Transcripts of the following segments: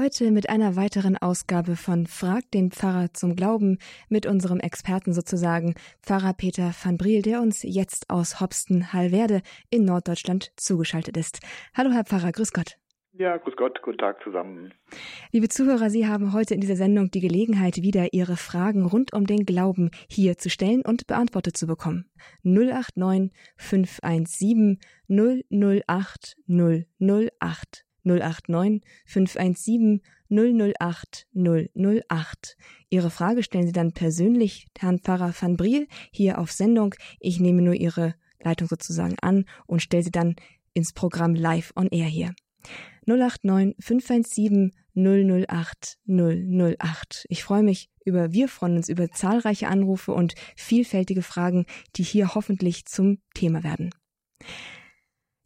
Heute mit einer weiteren Ausgabe von Frag den Pfarrer zum Glauben mit unserem Experten sozusagen, Pfarrer Peter van Briel, der uns jetzt aus Hopsten-Hallwerde in Norddeutschland zugeschaltet ist. Hallo Herr Pfarrer, grüß Gott. Ja, grüß Gott, guten Tag zusammen. Liebe Zuhörer, Sie haben heute in dieser Sendung die Gelegenheit, wieder Ihre Fragen rund um den Glauben hier zu stellen und beantwortet zu bekommen. 089 517 008 008 089 517 008 008. Ihre Frage stellen Sie dann persönlich Herrn Pfarrer van Briel hier auf Sendung. Ich nehme nur Ihre Leitung sozusagen an und stelle sie dann ins Programm live on air hier. 089 517 008 008. Ich freue mich über, wir freuen uns über zahlreiche Anrufe und vielfältige Fragen, die hier hoffentlich zum Thema werden.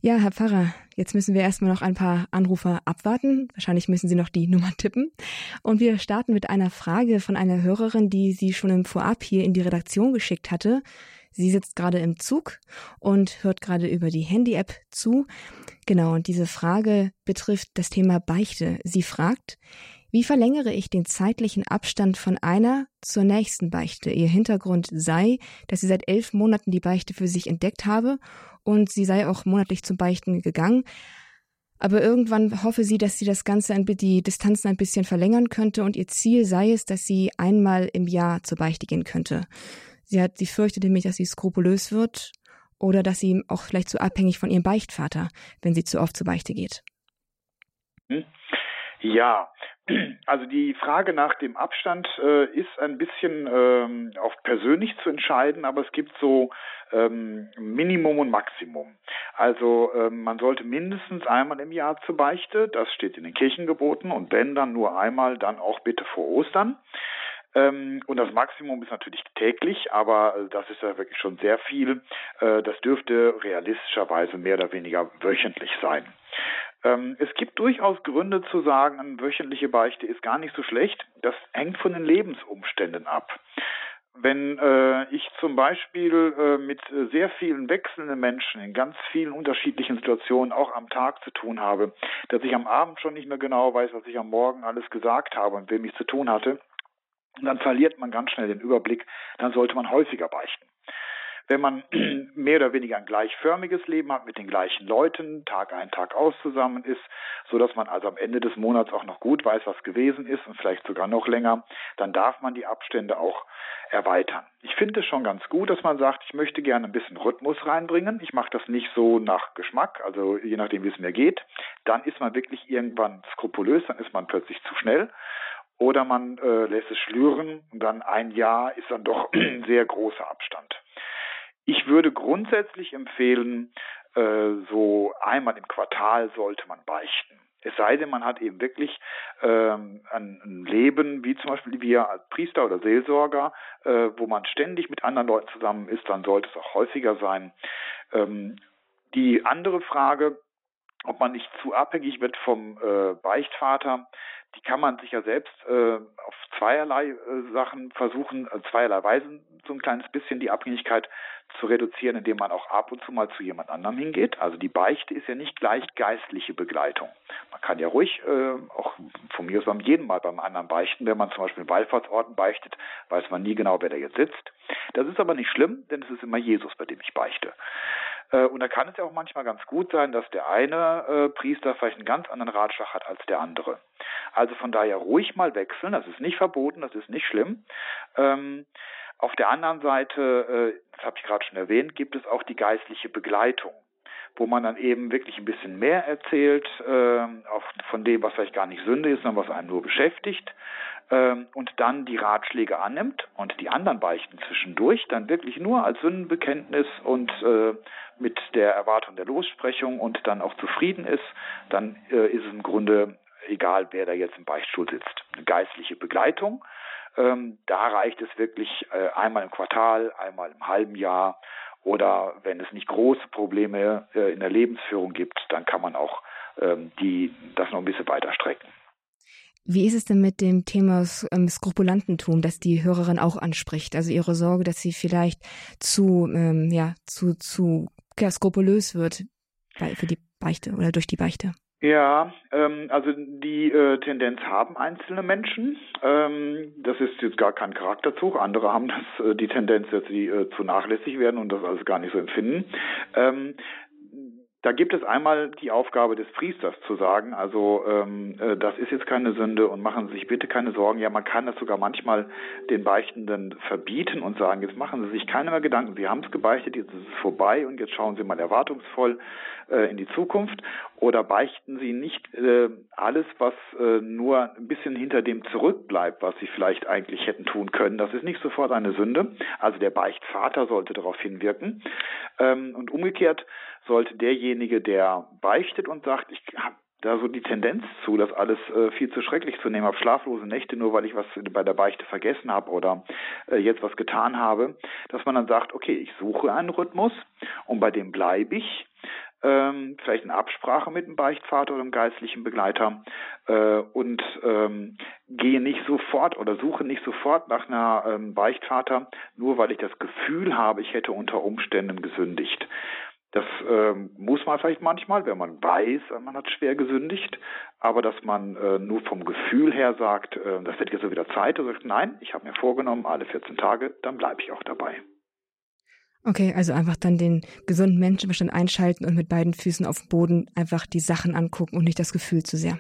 Ja, Herr Pfarrer, jetzt müssen wir erstmal noch ein paar Anrufer abwarten. Wahrscheinlich müssen Sie noch die Nummer tippen. Und wir starten mit einer Frage von einer Hörerin, die sie schon im Vorab hier in die Redaktion geschickt hatte. Sie sitzt gerade im Zug und hört gerade über die Handy-App zu. Genau, und diese Frage betrifft das Thema Beichte. Sie fragt, wie verlängere ich den zeitlichen Abstand von einer zur nächsten Beichte? Ihr Hintergrund sei, dass sie seit elf Monaten die Beichte für sich entdeckt habe und sie sei auch monatlich zum Beichten gegangen. Aber irgendwann hoffe sie, dass sie das Ganze, die Distanzen ein bisschen verlängern könnte und ihr Ziel sei es, dass sie einmal im Jahr zur Beichte gehen könnte. Sie hat, sie fürchtet nämlich, dass sie skrupulös wird oder dass sie auch vielleicht zu abhängig von ihrem Beichtvater, wenn sie zu oft zur Beichte geht. Ja, also die Frage nach dem Abstand äh, ist ein bisschen ähm, auch persönlich zu entscheiden, aber es gibt so ähm, Minimum und Maximum. Also ähm, man sollte mindestens einmal im Jahr zur Beichte, das steht in den Kirchengeboten und wenn dann nur einmal, dann auch bitte vor Ostern. Ähm, und das Maximum ist natürlich täglich, aber äh, das ist ja wirklich schon sehr viel. Äh, das dürfte realistischerweise mehr oder weniger wöchentlich sein. Ähm, es gibt durchaus Gründe zu sagen, eine wöchentliche Beichte ist gar nicht so schlecht. Das hängt von den Lebensumständen ab. Wenn äh, ich zum Beispiel äh, mit sehr vielen wechselnden Menschen in ganz vielen unterschiedlichen Situationen auch am Tag zu tun habe, dass ich am Abend schon nicht mehr genau weiß, was ich am Morgen alles gesagt habe und wem ich zu tun hatte, dann verliert man ganz schnell den Überblick, dann sollte man häufiger beichten. Wenn man mehr oder weniger ein gleichförmiges Leben hat mit den gleichen Leuten, Tag ein, Tag aus zusammen ist, so dass man also am Ende des Monats auch noch gut weiß, was gewesen ist und vielleicht sogar noch länger, dann darf man die Abstände auch erweitern. Ich finde es schon ganz gut, dass man sagt, ich möchte gerne ein bisschen Rhythmus reinbringen. Ich mache das nicht so nach Geschmack, also je nachdem, wie es mir geht. Dann ist man wirklich irgendwann skrupulös, dann ist man plötzlich zu schnell. Oder man äh, lässt es schlüren und dann ein Jahr ist dann doch ein sehr großer Abstand. Ich würde grundsätzlich empfehlen, äh, so einmal im Quartal sollte man beichten. Es sei denn, man hat eben wirklich ähm, ein, Leben, wie zum Beispiel wir als Priester oder Seelsorger, äh, wo man ständig mit anderen Leuten zusammen ist, dann sollte es auch häufiger sein. Ähm, die andere Frage, ob man nicht zu abhängig wird vom äh, Beichtvater, die kann man sich ja selbst äh, auf zweierlei äh, Sachen versuchen, äh, zweierlei Weisen so ein kleines bisschen die Abhängigkeit zu reduzieren, indem man auch ab und zu mal zu jemand anderem hingeht. Also die Beichte ist ja nicht gleich geistliche Begleitung. Man kann ja ruhig, äh, auch von mir aus beim jeden Mal beim anderen beichten. Wenn man zum Beispiel in Wallfahrtsorten beichtet, weiß man nie genau, wer da jetzt sitzt. Das ist aber nicht schlimm, denn es ist immer Jesus, bei dem ich beichte. Äh, und da kann es ja auch manchmal ganz gut sein, dass der eine äh, Priester vielleicht einen ganz anderen Ratschlag hat als der andere. Also von daher ruhig mal wechseln, das ist nicht verboten, das ist nicht schlimm. Ähm, auf der anderen Seite, äh, das habe ich gerade schon erwähnt, gibt es auch die geistliche Begleitung wo man dann eben wirklich ein bisschen mehr erzählt, äh, auch von dem, was vielleicht gar nicht Sünde ist, sondern was einem nur beschäftigt, und dann die Ratschläge annimmt und die anderen Beichten zwischendurch dann wirklich nur als Sündenbekenntnis und äh, mit der Erwartung der Lossprechung und dann auch zufrieden ist, dann äh, ist es im Grunde egal, wer da jetzt im Beichtstuhl sitzt. Eine geistliche Begleitung, ähm, da reicht es wirklich äh, einmal im Quartal, einmal im halben Jahr oder wenn es nicht große Probleme äh, in der Lebensführung gibt, dann kann man auch ähm, die, das noch ein bisschen weiter strecken. Wie ist es denn mit dem Thema ähm, Skrupulantentum, das die Hörerin auch anspricht? Also ihre Sorge, dass sie vielleicht zu, ähm, ja, zu, zu ja, skrupulös wird für die Beichte oder durch die Beichte? Ja, ähm, also die äh, Tendenz haben einzelne Menschen. Ähm, das ist jetzt gar kein Charakterzug. Andere haben das äh, die Tendenz, dass sie äh, zu nachlässig werden und das alles gar nicht so empfinden. Ähm, da gibt es einmal die Aufgabe des Priesters zu sagen, also ähm, äh, das ist jetzt keine Sünde und machen Sie sich bitte keine Sorgen. Ja, man kann das sogar manchmal den Beichtenden verbieten und sagen, jetzt machen Sie sich keine mehr Gedanken, Sie haben es gebeichtet, jetzt ist es vorbei und jetzt schauen Sie mal erwartungsvoll äh, in die Zukunft. Oder beichten Sie nicht äh, alles, was äh, nur ein bisschen hinter dem zurückbleibt, was Sie vielleicht eigentlich hätten tun können. Das ist nicht sofort eine Sünde. Also der Beichtvater sollte darauf hinwirken. Ähm, und umgekehrt sollte derjenige, der beichtet und sagt, ich habe da so die Tendenz zu, das alles äh, viel zu schrecklich zu nehmen, habe schlaflose Nächte nur, weil ich was bei der Beichte vergessen habe oder äh, jetzt was getan habe, dass man dann sagt, okay, ich suche einen Rhythmus und bei dem bleibe ich, ähm, vielleicht in Absprache mit dem Beichtvater oder dem geistlichen Begleiter äh, und ähm, gehe nicht sofort oder suche nicht sofort nach einer ähm, Beichtvater, nur weil ich das Gefühl habe, ich hätte unter Umständen gesündigt. Das äh, muss man vielleicht manchmal, wenn man weiß, man hat schwer gesündigt, aber dass man äh, nur vom Gefühl her sagt, äh, das wird jetzt so wieder Zeit, sagt, nein, ich habe mir vorgenommen, alle 14 Tage, dann bleibe ich auch dabei. Okay, also einfach dann den gesunden Menschenverstand einschalten und mit beiden Füßen auf dem Boden einfach die Sachen angucken und nicht das Gefühl zu sehr.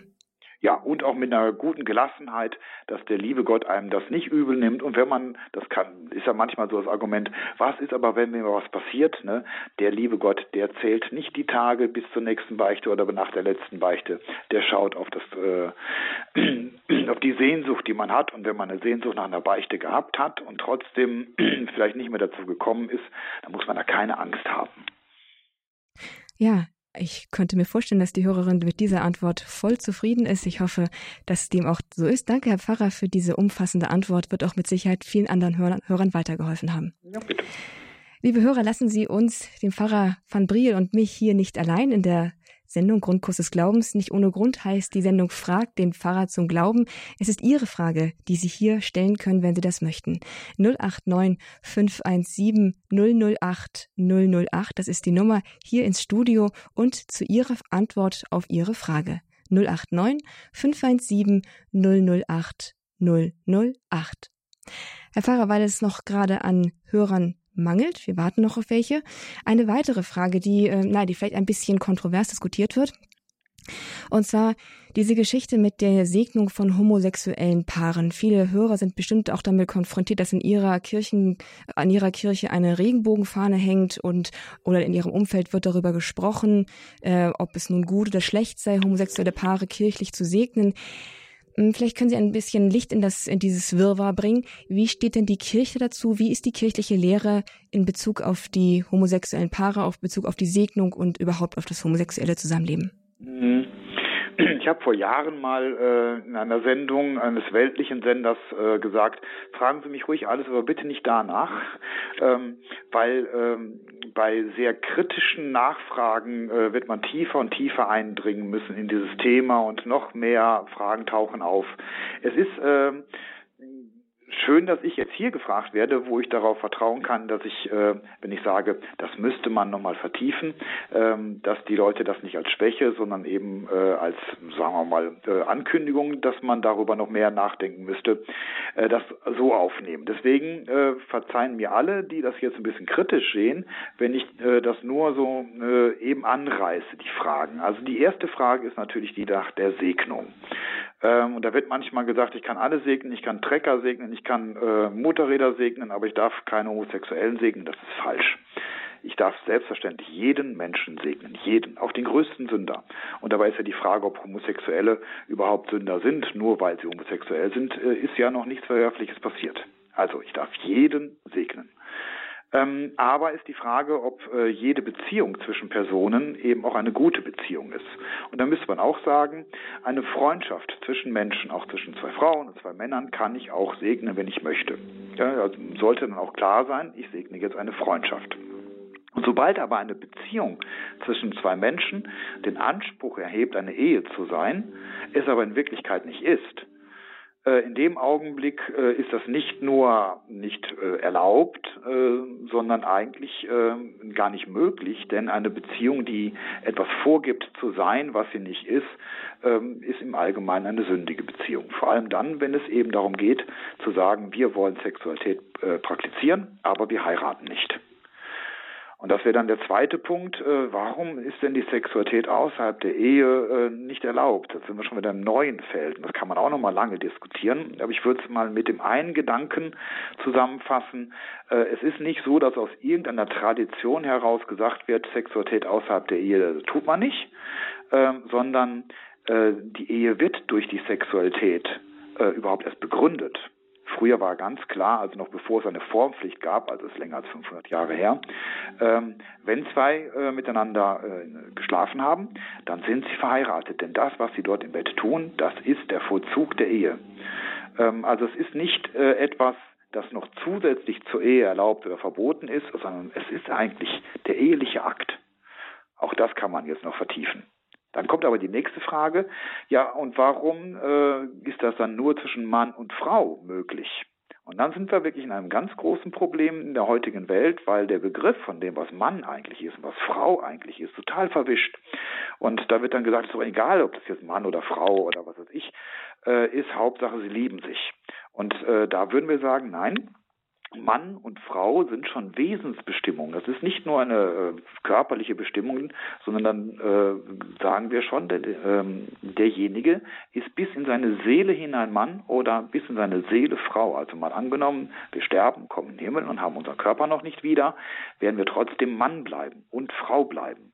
Ja, und auch mit einer guten Gelassenheit, dass der liebe Gott einem das nicht übel nimmt. Und wenn man, das kann, ist ja manchmal so das Argument, was ist aber, wenn mir was passiert, ne? Der liebe Gott, der zählt nicht die Tage bis zur nächsten Beichte oder nach der letzten Beichte. Der schaut auf das, äh, auf die Sehnsucht, die man hat. Und wenn man eine Sehnsucht nach einer Beichte gehabt hat und trotzdem vielleicht nicht mehr dazu gekommen ist, dann muss man da keine Angst haben. Ja, ich könnte mir vorstellen, dass die Hörerin mit dieser Antwort voll zufrieden ist. Ich hoffe, dass dem auch so ist. Danke, Herr Pfarrer, für diese umfassende Antwort. Wird auch mit Sicherheit vielen anderen Hörern weitergeholfen haben. Ja, bitte. Liebe Hörer, lassen Sie uns, den Pfarrer van Briel und mich hier nicht allein in der Sendung Grundkurs des Glaubens. Nicht ohne Grund heißt die Sendung Fragt den Pfarrer zum Glauben. Es ist Ihre Frage, die Sie hier stellen können, wenn Sie das möchten. 089 517 008 008, das ist die Nummer hier ins Studio und zu Ihrer Antwort auf Ihre Frage. 089 517 008 008. Herr Pfarrer, weil es noch gerade an Hörern mangelt. Wir warten noch auf welche. Eine weitere Frage, die, äh, na, die vielleicht ein bisschen kontrovers diskutiert wird. Und zwar diese Geschichte mit der Segnung von homosexuellen Paaren. Viele Hörer sind bestimmt auch damit konfrontiert, dass in ihrer Kirchen, an ihrer Kirche eine Regenbogenfahne hängt und oder in ihrem Umfeld wird darüber gesprochen, äh, ob es nun gut oder schlecht sei, homosexuelle Paare kirchlich zu segnen. Hm, vielleicht können Sie ein bisschen Licht in, das, in dieses Wirrwarr bringen. Wie steht denn die Kirche dazu? Wie ist die kirchliche Lehre in Bezug auf die homosexuellen Paare, auf Bezug auf die Segnung und überhaupt auf das homosexuelle Zusammenleben? Mhm. Ich habe vor Jahren mal äh, in einer Sendung eines weltlichen Senders äh, gesagt, fragen Sie mich ruhig alles, aber bitte nicht danach, ähm, weil ähm, bei sehr kritischen Nachfragen äh, wird man tiefer und tiefer eindringen müssen in dieses Thema und noch mehr Fragen tauchen auf. Es ist äh, schön, dass ich jetzt hier gefragt werde, wo ich darauf vertrauen kann, dass ich, äh, wenn ich sage, das müsste man nochmal vertiefen, ähm, dass die Leute das nicht als Schwäche, sondern eben äh, als, sagen wir mal, äh, Ankündigung, dass man darüber noch mehr nachdenken müsste, äh, das so aufnehmen. Deswegen äh, verzeihen mir alle, die das jetzt ein bisschen kritisch sehen, wenn ich äh, das nur so eben anreiße, die Fragen. Also die erste Frage ist natürlich die nach der Segnung. Ähm, und da wird manchmal gesagt, ich kann alle segnen, ich kann Trecker segnen, ich kann äh, Motorräder segnen, aber ich darf keine Homosexuellen segnen. Das ist falsch. Ich darf selbstverständlich jeden Menschen segnen, jeden, auch den größten Sünder. Und dabei ist ja die Frage, ob Homosexuelle überhaupt Sünder sind, nur weil sie homosexuell sind, äh, ist ja noch nichts Verwerfliches passiert. Also ich darf jeden segnen. Ähm, aber ist die Frage, ob äh, jede Beziehung zwischen Personen eben auch eine gute Beziehung ist. Und da müsste man auch sagen, eine Freundschaft zwischen Menschen, auch zwischen zwei Frauen und zwei Männern, kann ich auch segnen, wenn ich möchte. Ja, also sollte dann auch klar sein, ich segne jetzt eine Freundschaft. Und sobald aber eine Beziehung zwischen zwei Menschen den Anspruch erhebt, eine Ehe zu sein, es aber in Wirklichkeit nicht ist, in dem Augenblick äh, ist das nicht nur nicht äh, erlaubt, sondern eigentlich gar nicht möglich, denn eine Beziehung, die etwas vorgibt zu sein, was sie nicht ist, ähm, ist im Allgemeinen eine sündige Beziehung. Vor allem dann, wenn es eben darum geht, zu sagen, wir wollen Sexualität praktizieren, aber wir heiraten nicht. Und das wäre dann der zweite Punkt. Äh, warum ist denn die Sexualität außerhalb der Ehe äh, nicht erlaubt? Das sind wir schon wieder im neuen Feld. Das kann man auch noch mal lange diskutieren. Aber ich würde es mal mit dem einen Gedanken zusammenfassen. Äh, es ist nicht so, dass aus irgendeiner Tradition heraus gesagt wird, Sexualität außerhalb der Ehe tut man nicht, ähm, sondern äh, die Ehe wird durch die Sexualität äh, überhaupt erst begründet. Früher war ganz klar, also noch bevor es eine Formpflicht gab, also ist länger als 500 Jahre her, ähm, wenn zwei äh, miteinander äh, geschlafen haben, dann sind sie verheiratet. Denn das, was sie dort im Bett tun, das ist der Vollzug der Ehe. Ähm, also es ist nicht äh, etwas, das noch zusätzlich zur Ehe erlaubt oder verboten ist, sondern es ist eigentlich der eheliche Akt. Auch das kann man jetzt noch vertiefen. Dann kommt aber die nächste Frage, ja, und warum äh, ist das dann nur zwischen Mann und Frau möglich? Und dann sind wir wirklich in einem ganz großen Problem in der heutigen Welt, weil der Begriff von dem, was Mann eigentlich ist und was Frau eigentlich ist, total verwischt. Und da wird dann gesagt, es ist doch egal, ob das jetzt Mann oder Frau oder was weiß ich äh, ist, Hauptsache, sie lieben sich. Und äh, da würden wir sagen, nein, Mann und Frau sind schon Wesensbestimmungen. Das ist nicht nur eine äh, körperliche Bestimmung, sondern dann äh, sagen wir schon, der, äh, derjenige ist bis in seine Seele hinein Mann oder bis in seine Seele Frau. Also mal angenommen, wir sterben, kommen in den Himmel und haben unseren Körper noch nicht wieder, werden wir trotzdem Mann bleiben und Frau bleiben.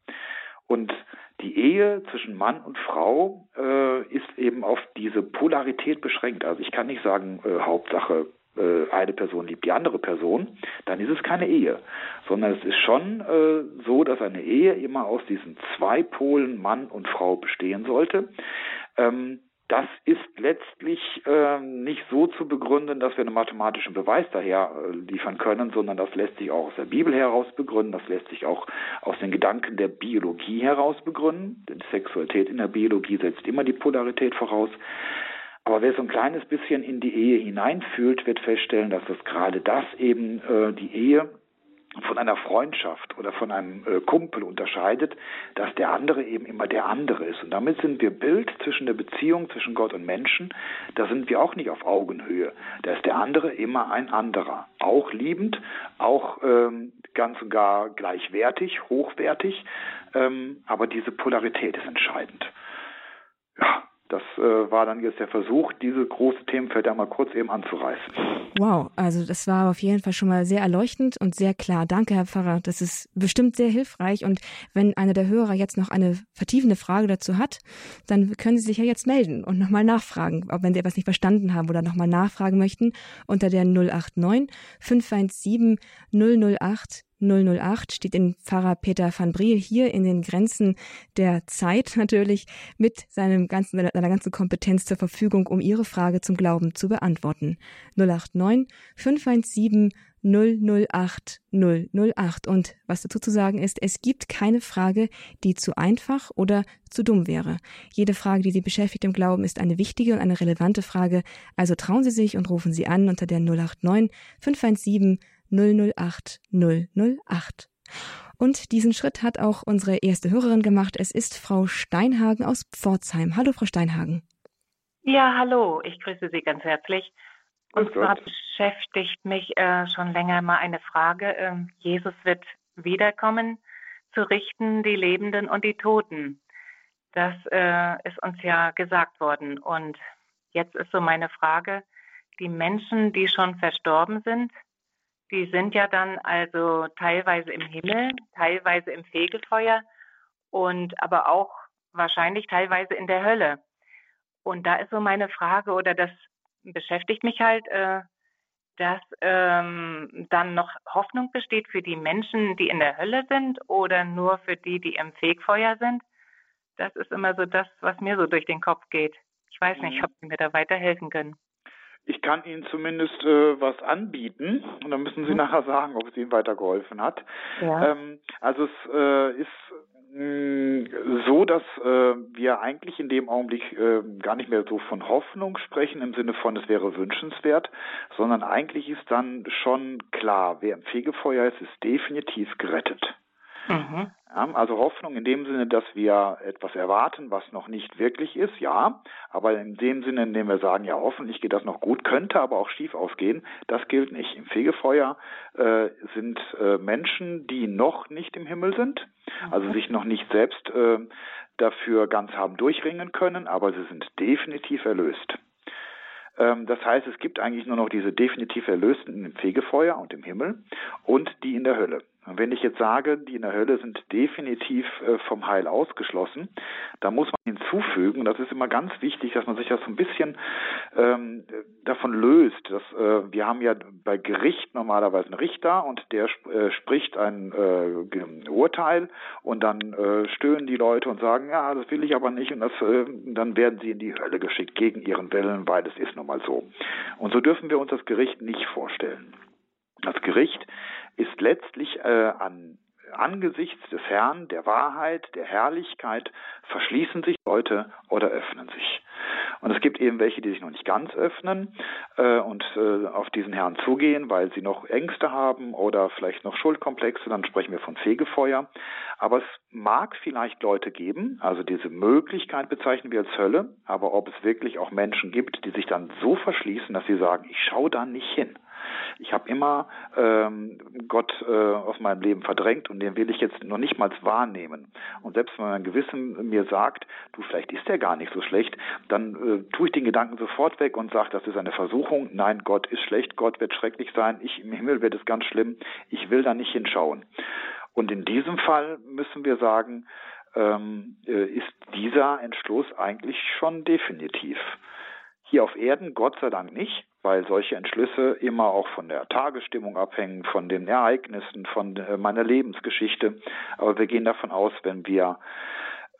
Und die Ehe zwischen Mann und Frau äh, ist eben auf diese Polarität beschränkt. Also ich kann nicht sagen, äh, Hauptsache äh, eine Person liebt die andere Person, dann ist es keine Ehe, sondern es ist schon äh, so, dass eine Ehe immer aus diesen zwei Polen Mann und Frau bestehen sollte. Ähm, das ist letztlich äh, nicht so zu begründen, dass wir einen mathematischen Beweis daher äh, liefern können, sondern das lässt sich auch aus der Bibel heraus begründen, das lässt sich auch aus den Gedanken der Biologie heraus begründen, denn Sexualität in der Biologie setzt immer die Polarität voraus. Aber wer so ein kleines bisschen in die Ehe hineinfühlt, wird feststellen, dass das gerade das eben äh, die Ehe von einer Freundschaft oder von einem äh, Kumpel unterscheidet, dass der andere eben immer der andere ist. Und damit sind wir Bild zwischen der Beziehung zwischen Gott und Menschen. Da sind wir auch nicht auf Augenhöhe. Da ist der andere immer ein anderer. Auch liebend, auch ähm, ganz und gar gleichwertig, hochwertig. Ähm, aber diese Polarität ist entscheidend. Ja, das äh, war dann jetzt der Versuch, diese große Themenfelder mal kurz eben anzureißen. Wow, also das war auf jeden Fall schon mal sehr erleuchtend und sehr klar. Danke, Herr Pfarrer. Das ist bestimmt sehr hilfreich. Und wenn einer der Hörer jetzt noch eine vertiefende Frage dazu hat, dann können Sie sich ja jetzt melden und nochmal nachfragen, ob wenn Sie etwas nicht verstanden haben oder nochmal nachfragen möchten, unter der 089 517 008 008 steht in Pfarrer Peter van Briel hier in den Grenzen der Zeit natürlich mit seinem ganzen, seiner ganzen Kompetenz zur Verfügung, um Ihre Frage zum Glauben zu beantworten. 089 517 008 008. Und was dazu zu sagen ist, es gibt keine Frage, die zu einfach oder zu dumm wäre. Jede Frage, die Sie beschäftigt im Glauben, ist eine wichtige und eine relevante Frage. Also trauen Sie sich und rufen Sie an unter der 089 517 008 008. Und diesen Schritt hat auch unsere erste Hörerin gemacht. Es ist Frau Steinhagen aus Pforzheim. Hallo, Frau Steinhagen. Ja, hallo. Ich grüße Sie ganz herzlich. Und zwar beschäftigt mich äh, schon länger mal eine Frage. Äh, Jesus wird wiederkommen, zu richten die Lebenden und die Toten. Das äh, ist uns ja gesagt worden. Und jetzt ist so meine Frage, die Menschen, die schon verstorben sind, die sind ja dann also teilweise im Himmel, teilweise im Fegefeuer und aber auch wahrscheinlich teilweise in der Hölle. Und da ist so meine Frage, oder das beschäftigt mich halt, äh, dass ähm, dann noch Hoffnung besteht für die Menschen, die in der Hölle sind oder nur für die, die im Fegfeuer sind. Das ist immer so das, was mir so durch den Kopf geht. Ich weiß nicht, mhm. ob Sie mir da weiterhelfen können. Ich kann Ihnen zumindest äh, was anbieten und dann müssen Sie mhm. nachher sagen, ob es Ihnen weitergeholfen hat. Ja. Ähm, also es äh, ist Mm, so, dass äh, wir eigentlich in dem Augenblick äh, gar nicht mehr so von Hoffnung sprechen im Sinne von, es wäre wünschenswert, sondern eigentlich ist dann schon klar, wer im Fegefeuer ist, ist definitiv gerettet. Mhm. Ja, also Hoffnung in dem Sinne, dass wir etwas erwarten, was noch nicht wirklich ist, ja. Aber in dem Sinne, in dem wir sagen, ja, hoffentlich geht das noch gut, könnte aber auch schief ausgehen, das gilt nicht. Im Fegefeuer äh, sind äh, Menschen, die noch nicht im Himmel sind, also mhm. sich noch nicht selbst äh, dafür ganz haben durchringen können, aber sie sind definitiv erlöst. Ähm, das heißt, es gibt eigentlich nur noch diese definitiv Erlösten im Fegefeuer und im Himmel und die in der Hölle. Und wenn ich jetzt sage, die in der Hölle sind definitiv äh, vom Heil ausgeschlossen, da muss man hinzufügen, das ist immer ganz wichtig, dass man sich das so ein bisschen ähm, davon löst. Dass, äh, wir haben ja bei Gericht normalerweise einen Richter und der äh, spricht ein äh, Urteil und dann äh, stöhnen die Leute und sagen, ja, das will ich aber nicht und das, äh, dann werden sie in die Hölle geschickt gegen ihren Willen, weil es ist nun mal so. Und so dürfen wir uns das Gericht nicht vorstellen. Das Gericht ist letztlich äh, an angesichts des Herrn, der Wahrheit, der Herrlichkeit, verschließen sich Leute oder öffnen sich. Und es gibt eben welche, die sich noch nicht ganz öffnen äh, und äh, auf diesen Herrn zugehen, weil sie noch Ängste haben oder vielleicht noch Schuldkomplexe, dann sprechen wir von Fegefeuer. Aber es mag vielleicht Leute geben, also diese Möglichkeit bezeichnen wir als Hölle, aber ob es wirklich auch Menschen gibt, die sich dann so verschließen, dass sie sagen, ich schaue da nicht hin. Ich habe immer ähm, Gott äh, aus meinem Leben verdrängt und den will ich jetzt noch nicht mal wahrnehmen. Und selbst wenn mein Gewissen mir sagt, du, vielleicht ist der gar nicht so schlecht, dann äh, tue ich den Gedanken sofort weg und sage, das ist eine Versuchung. Nein, Gott ist schlecht, Gott wird schrecklich sein, ich im Himmel wird es ganz schlimm. Ich will da nicht hinschauen. Und in diesem Fall müssen wir sagen, ähm, äh, ist dieser Entschluss eigentlich schon definitiv. Hier auf Erden Gott sei Dank nicht, weil solche Entschlüsse immer auch von der Tagesstimmung abhängen, von den Ereignissen, von äh, meiner Lebensgeschichte. Aber wir gehen davon aus, wenn wir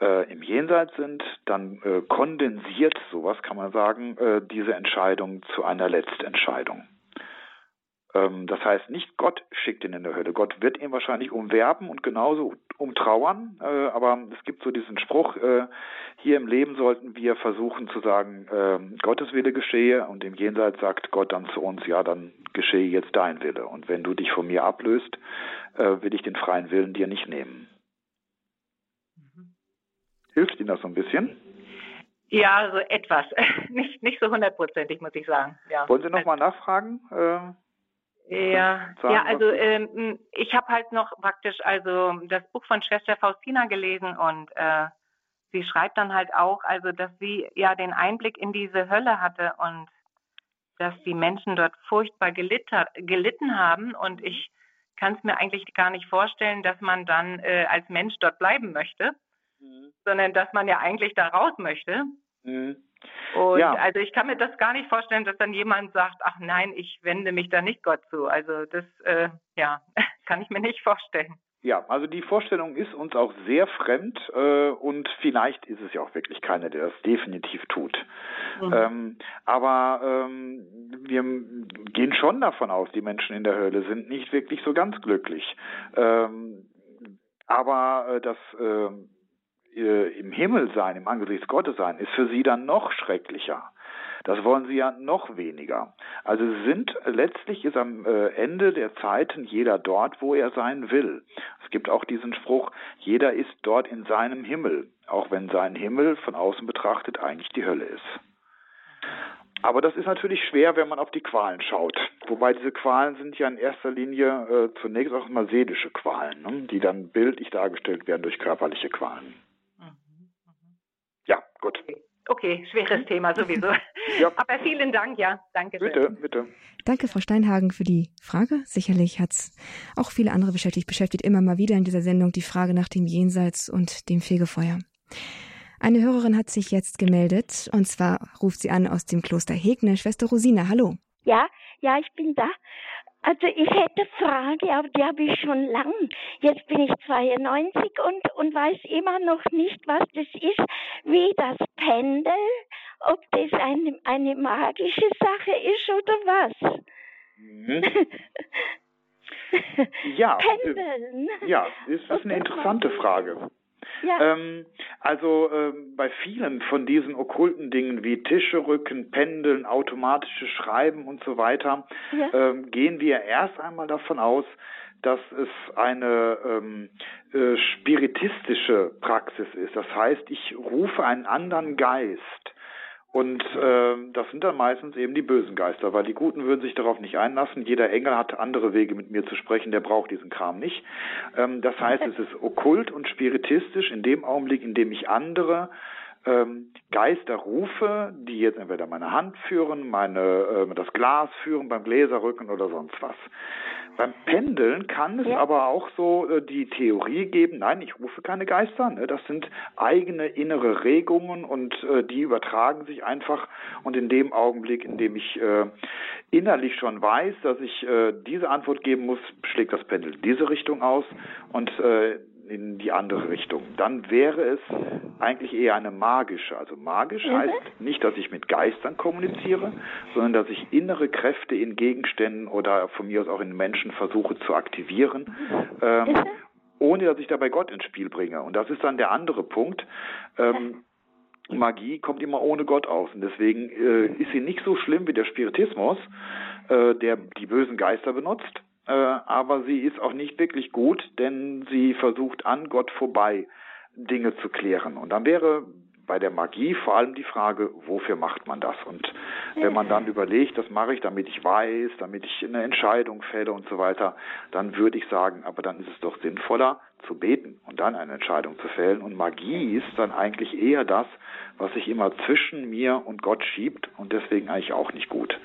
äh, im Jenseits sind, dann äh, kondensiert, sowas kann man sagen, äh, diese Entscheidung zu einer Letztentscheidung. Ähm, das heißt, nicht Gott schickt ihn in der Hölle. Gott wird ihn wahrscheinlich umwerben und genauso umtrauern. Äh, aber es gibt so diesen Spruch, äh, hier im Leben sollten wir versuchen zu sagen, äh, Gottes Wille geschehe und im Jenseits sagt Gott dann zu uns, ja, dann geschehe jetzt dein Wille. Und wenn du dich von mir ablöst, äh, will ich den freien Willen dir nicht nehmen. Mhm. Hilft Ihnen das so ein bisschen? Ja, so etwas. nicht, nicht so hundertprozentig, muss ich sagen. Ja. Wollen Sie nochmal nachfragen? Ja, ja, also ähm, ich habe halt noch praktisch also das Buch von Schwester Faustina gelesen und äh, sie schreibt dann halt auch, also dass sie ja den Einblick in diese Hölle hatte und dass die Menschen dort furchtbar gelitter, gelitten haben und ich kann es mir eigentlich gar nicht vorstellen, dass man dann äh, als Mensch dort bleiben möchte, mhm. sondern dass man ja eigentlich da raus möchte. Mhm. Und ja. also ich kann mir das gar nicht vorstellen, dass dann jemand sagt, ach nein, ich wende mich da nicht Gott zu. Also das, äh, ja, kann ich mir nicht vorstellen. Ja, also die Vorstellung ist uns auch sehr fremd äh, und vielleicht ist es ja auch wirklich keiner, der das definitiv tut. Mhm. Ähm, aber ähm, wir gehen schon davon aus, die Menschen in der Hölle sind nicht wirklich so ganz glücklich. Ähm, aber äh, das äh, äh, im Himmel sein, im Angesicht Gottes sein, ist für sie dann noch schrecklicher. Das wollen sie ja noch weniger. Also sind letztlich ist am äh, Ende der Zeiten jeder dort, wo er sein will. Es gibt auch diesen Spruch, jeder ist dort in seinem Himmel, auch wenn sein Himmel von außen betrachtet eigentlich die Hölle ist. Aber das ist natürlich schwer, wenn man auf die Qualen schaut. Wobei diese Qualen sind ja in erster Linie äh, zunächst auch mal seelische Qualen, ne? die dann bildlich dargestellt werden durch körperliche Qualen. Gut. Okay, schweres Thema sowieso. ja. Aber vielen Dank, ja. Danke schön. Bitte, bitte. Danke, Frau Steinhagen, für die Frage. Sicherlich hat es auch viele andere beschäftigt, beschäftigt immer mal wieder in dieser Sendung die Frage nach dem Jenseits und dem Fegefeuer. Eine Hörerin hat sich jetzt gemeldet, und zwar ruft sie an aus dem Kloster Hegne. Schwester Rosina, hallo. Ja, ja, ich bin da. Also ich hätte Frage, aber die habe ich schon lang. Jetzt bin ich 92 und, und weiß immer noch nicht, was das ist, wie das Pendel, ob das eine, eine magische Sache ist oder was. Mhm. ja, Pendeln. ja, das ist eine interessante Frage. Ja. Ähm, also ähm, bei vielen von diesen okkulten Dingen wie Tischerücken, Pendeln, automatische Schreiben und so weiter ja. ähm, gehen wir erst einmal davon aus, dass es eine ähm, äh, spiritistische Praxis ist. Das heißt, ich rufe einen anderen Geist und äh, das sind dann meistens eben die bösen Geister, weil die Guten würden sich darauf nicht einlassen. Jeder Engel hat andere Wege mit mir zu sprechen, der braucht diesen Kram nicht. Ähm, das heißt, es ist okkult und spiritistisch in dem Augenblick, in dem ich andere ähm, Geister rufe, die jetzt entweder meine Hand führen, meine, äh, das Glas führen, beim Gläserrücken oder sonst was. Beim Pendeln kann es ja. aber auch so äh, die Theorie geben, nein, ich rufe keine Geister, ne? das sind eigene innere Regungen und äh, die übertragen sich einfach und in dem Augenblick, in dem ich äh, innerlich schon weiß, dass ich äh, diese Antwort geben muss, schlägt das Pendel diese Richtung aus und äh, in die andere Richtung. Dann wäre es eigentlich eher eine magische. Also magisch mhm. heißt nicht, dass ich mit Geistern kommuniziere, sondern dass ich innere Kräfte in Gegenständen oder von mir aus auch in Menschen versuche zu aktivieren. Ähm, mhm. ohne dass ich dabei Gott ins Spiel bringe. Und das ist dann der andere Punkt. Ähm, Magie kommt immer ohne Gott aus. Und deswegen äh, ist sie nicht so schlimm wie der Spiritismus, äh, der die bösen Geister benutzt, äh, aber sie ist auch nicht wirklich gut, denn sie versucht an Gott vorbei Dinge zu klären. Und dann wäre bei der Magie vor allem die Frage, wofür macht man das? Und wenn man dann überlegt, das mache ich, damit ich weiß, damit ich eine Entscheidung fälle und so weiter, dann würde ich sagen, aber dann ist es doch sinnvoller zu beten und dann eine Entscheidung zu fällen. Und Magie ist dann eigentlich eher das, was sich immer zwischen mir und Gott schiebt und deswegen eigentlich auch nicht gut.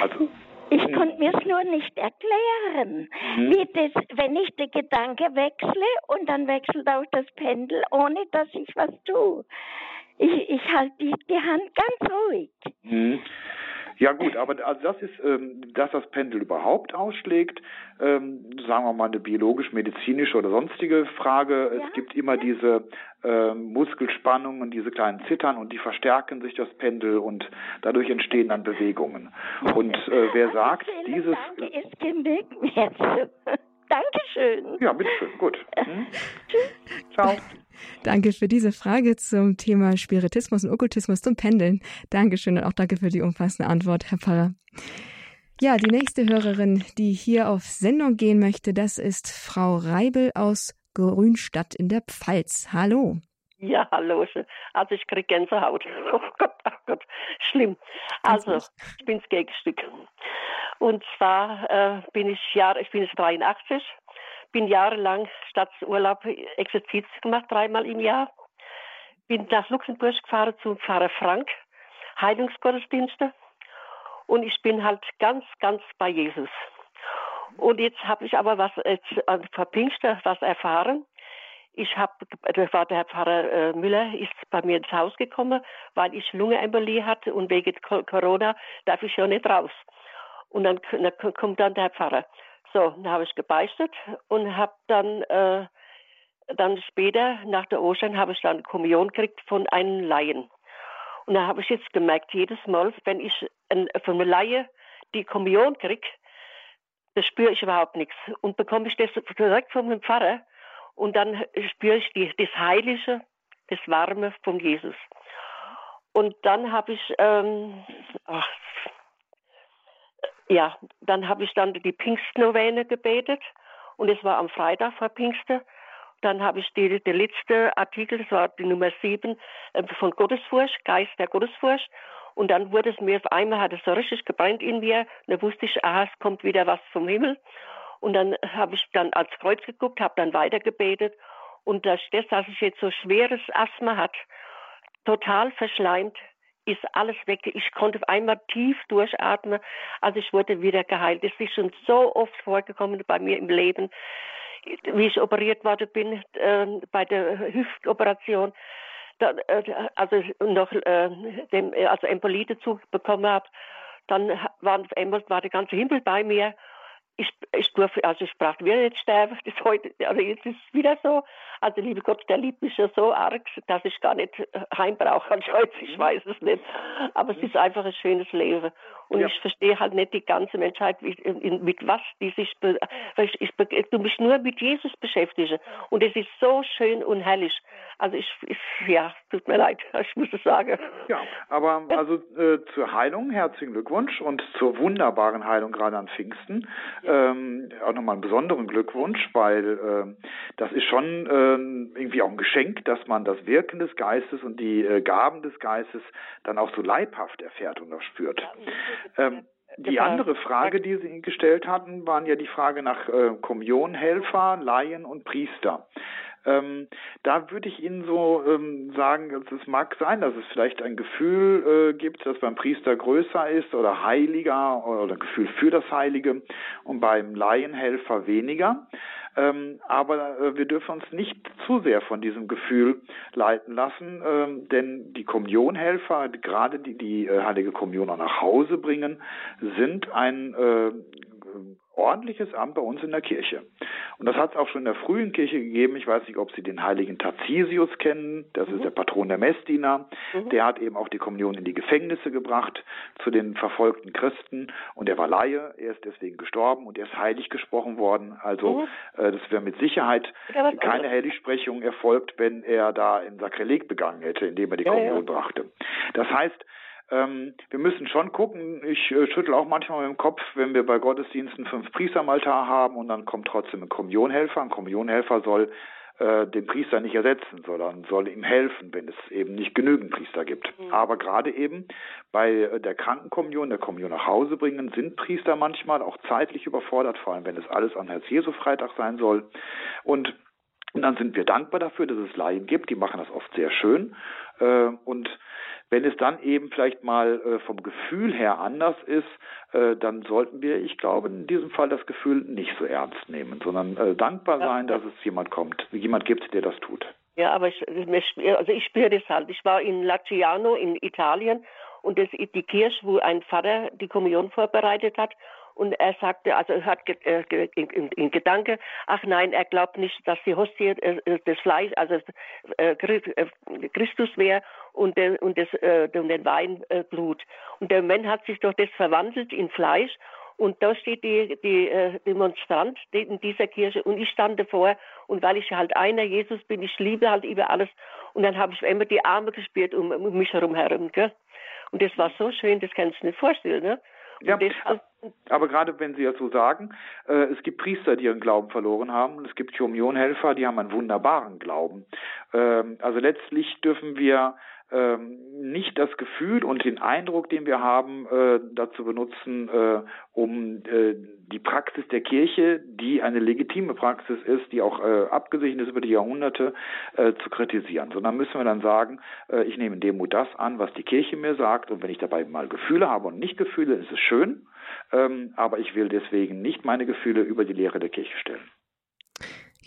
Also ich hm. konnte mir es nur nicht erklären, mhm. wie das, wenn ich den Gedanke wechsle und dann wechselt auch das Pendel, ohne dass ich was tue. Ich, ich halte die, die Hand ganz ruhig. Mhm. Ja gut, aber also das ist, ähm, dass das Pendel überhaupt ausschlägt, ähm, sagen wir mal eine biologisch-medizinische oder sonstige Frage. Ja? Es gibt immer diese äh, Muskelspannungen, diese kleinen Zittern und die verstärken sich das Pendel und dadurch entstehen dann Bewegungen. Und äh, wer sagt, dieses... Danke, ist genug jetzt. Dankeschön. Ja, bitteschön. Gut. Hm? Ciao. Danke für diese Frage zum Thema Spiritismus und Okkultismus zum Pendeln. Dankeschön und auch danke für die umfassende Antwort, Herr Pfarrer. Ja, die nächste Hörerin, die hier auf Sendung gehen möchte, das ist Frau Reibel aus Grünstadt in der Pfalz. Hallo. Ja, hallo. Also ich kriege Gänsehaut. Oh Gott, oh Gott, schlimm. Also ich bin das Gegenstück. Und zwar äh, bin ich Jahr, ich bin jetzt 83, bin jahrelang statt Urlaub Exerzit gemacht, dreimal im Jahr. Bin nach Luxemburg gefahren zum Pfarrer Frank, Heilungsgottesdienste. Und ich bin halt ganz, ganz bei Jesus. Und jetzt habe ich aber was jetzt an Verpfingster was erfahren. Ich habe, das war der Herr Pfarrer äh, Müller, ist bei mir ins Haus gekommen, weil ich Lungenembolie hatte und wegen Corona darf ich ja nicht raus. Und dann, dann kommt dann der Pfarrer. So, dann habe ich gebeichtet und habe dann, äh, dann später, nach der Ostern, habe ich dann Kommunion gekriegt von einem Laien. Und da habe ich jetzt gemerkt, jedes Mal, wenn ich ein, von einem Laie die Kommunion kriege, das spüre ich überhaupt nichts. Und bekomme ich das direkt von dem Pfarrer und dann spüre ich die, das Heilige, das Warme von Jesus. Und dann habe ich, ähm, ach, ja, dann habe ich dann die Pfingstnovene gebetet und es war am Freitag vor Pfingsten. Dann habe ich die, der letzte Artikel, das war die Nummer 7 äh, von Gottesfurcht, Geist der Gottesfurcht. Und dann wurde es mir auf einmal, hat es so richtig gebrannt in mir. Und dann wusste ich, aha, es kommt wieder was vom Himmel. Und dann habe ich dann als Kreuz geguckt, habe dann weitergebetet. Und das, dass ich jetzt so schweres Asthma hat, total verschleimt, ist alles weg. Ich konnte einmal tief durchatmen, also ich wurde wieder geheilt. Das ist schon so oft vorgekommen bei mir im Leben, wie ich operiert worden bin äh, bei der Hüftoperation. Da, äh, also noch äh, dem, also Embolie dazu bekommen habe, dann war, war der ganze Himmel bei mir ich, ich durfte, also ich brauchte wieder nicht sterben, das heute, also jetzt ist es wieder so. Also liebe Gott, der liebt mich ja so arg, dass ich gar nicht äh, heim brauche als heute, ich weiß es nicht. Aber es ist einfach ein schönes Leben. Und ja. ich verstehe halt nicht die ganze Menschheit, wie, mit was die sich, ich, ich, du mich nur mit Jesus beschäftige. Und es ist so schön und herrlich. Also ich, ich ja, tut mir leid, ich muss es sagen. Ja, aber also äh, zur Heilung herzlichen Glückwunsch und zur wunderbaren Heilung gerade an Pfingsten ja. ähm, auch nochmal einen besonderen Glückwunsch, weil äh, das ist schon äh, irgendwie auch ein Geschenk, dass man das Wirken des Geistes und die äh, Gaben des Geistes dann auch so leibhaft erfährt und auch spürt. Ja, ähm, die andere Frage, die Sie gestellt hatten, waren ja die Frage nach äh, Kommunionhelfer, Laien und Priester. Ähm, da würde ich Ihnen so ähm, sagen, es mag sein, dass es vielleicht ein Gefühl äh, gibt, das beim Priester größer ist oder heiliger oder ein Gefühl für das Heilige und beim Laienhelfer weniger. Ähm, aber äh, wir dürfen uns nicht zu sehr von diesem Gefühl leiten lassen, ähm, denn die Kommunionhelfer, gerade die die äh, Heilige Kommunion nach Hause bringen, sind ein äh, ordentliches Amt bei uns in der Kirche. Und das hat es auch schon in der frühen Kirche gegeben. Ich weiß nicht, ob Sie den heiligen Tarzisius kennen. Das mhm. ist der Patron der Messdiener. Mhm. Der hat eben auch die Kommunion in die Gefängnisse gebracht zu den verfolgten Christen. Und er war Laie. Er ist deswegen gestorben und er ist heilig gesprochen worden. Also mhm. äh, das wäre mit Sicherheit keine Heiligsprechung erfolgt, wenn er da ein Sakrileg begangen hätte, indem er die ja, Kommunion ja. brachte. Das heißt, ähm, wir müssen schon gucken. Ich äh, schüttel auch manchmal mit dem Kopf, wenn wir bei Gottesdiensten fünf Priester am Altar haben und dann kommt trotzdem ein Kommunionhelfer. Ein Kommunionhelfer soll äh, den Priester nicht ersetzen, sondern soll ihm helfen, wenn es eben nicht genügend Priester gibt. Mhm. Aber gerade eben bei äh, der Krankenkommunion, der Kommunion nach Hause bringen, sind Priester manchmal auch zeitlich überfordert, vor allem wenn es alles an Herz-Jesu-Freitag sein soll. Und und dann sind wir dankbar dafür, dass es Laien gibt, die machen das oft sehr schön. Äh, und wenn es dann eben vielleicht mal äh, vom Gefühl her anders ist, äh, dann sollten wir, ich glaube, in diesem Fall das Gefühl nicht so ernst nehmen, sondern äh, dankbar sein, dass es jemand kommt, jemand gibt, der das tut. Ja, aber ich, also ich spüre das halt. Ich war in Laciano in Italien und das die Kirche, wo ein Vater die Kommunion vorbereitet hat und er sagte, also er hat äh, in, in, Gedanke, ach nein, er glaubt nicht, dass die Hostie äh, äh das Fleisch, also Christus wäre und, der, und, äh, und den Wein Blut. Und der Mann hat sich doch das verwandelt in Fleisch und da steht die, die Demonstrant in dieser Kirche und ich stand davor und weil ich halt einer Jesus bin, ich liebe halt über alles und dann habe ich immer die Arme gespürt um, um mich herum herum, gell? Und das war so schön, das kannst du nicht vorstellen, ne? Ja, das, aber gerade wenn Sie das so sagen, äh, es gibt Priester, die ihren Glauben verloren haben und es gibt Kommunionhelfer, die haben einen wunderbaren Glauben. Ähm, also letztlich dürfen wir nicht das Gefühl und den Eindruck, den wir haben, äh, dazu benutzen, äh, um äh, die Praxis der Kirche, die eine legitime Praxis ist, die auch abgesichert ist über die Jahrhunderte, zu kritisieren. Sondern müssen wir dann sagen, ich nehme in Demut das an, was die Kirche mir sagt und wenn ich dabei mal Gefühle habe und nicht Gefühle, ist es schön, ähm, aber ich will deswegen nicht meine Gefühle über die Lehre der Kirche stellen.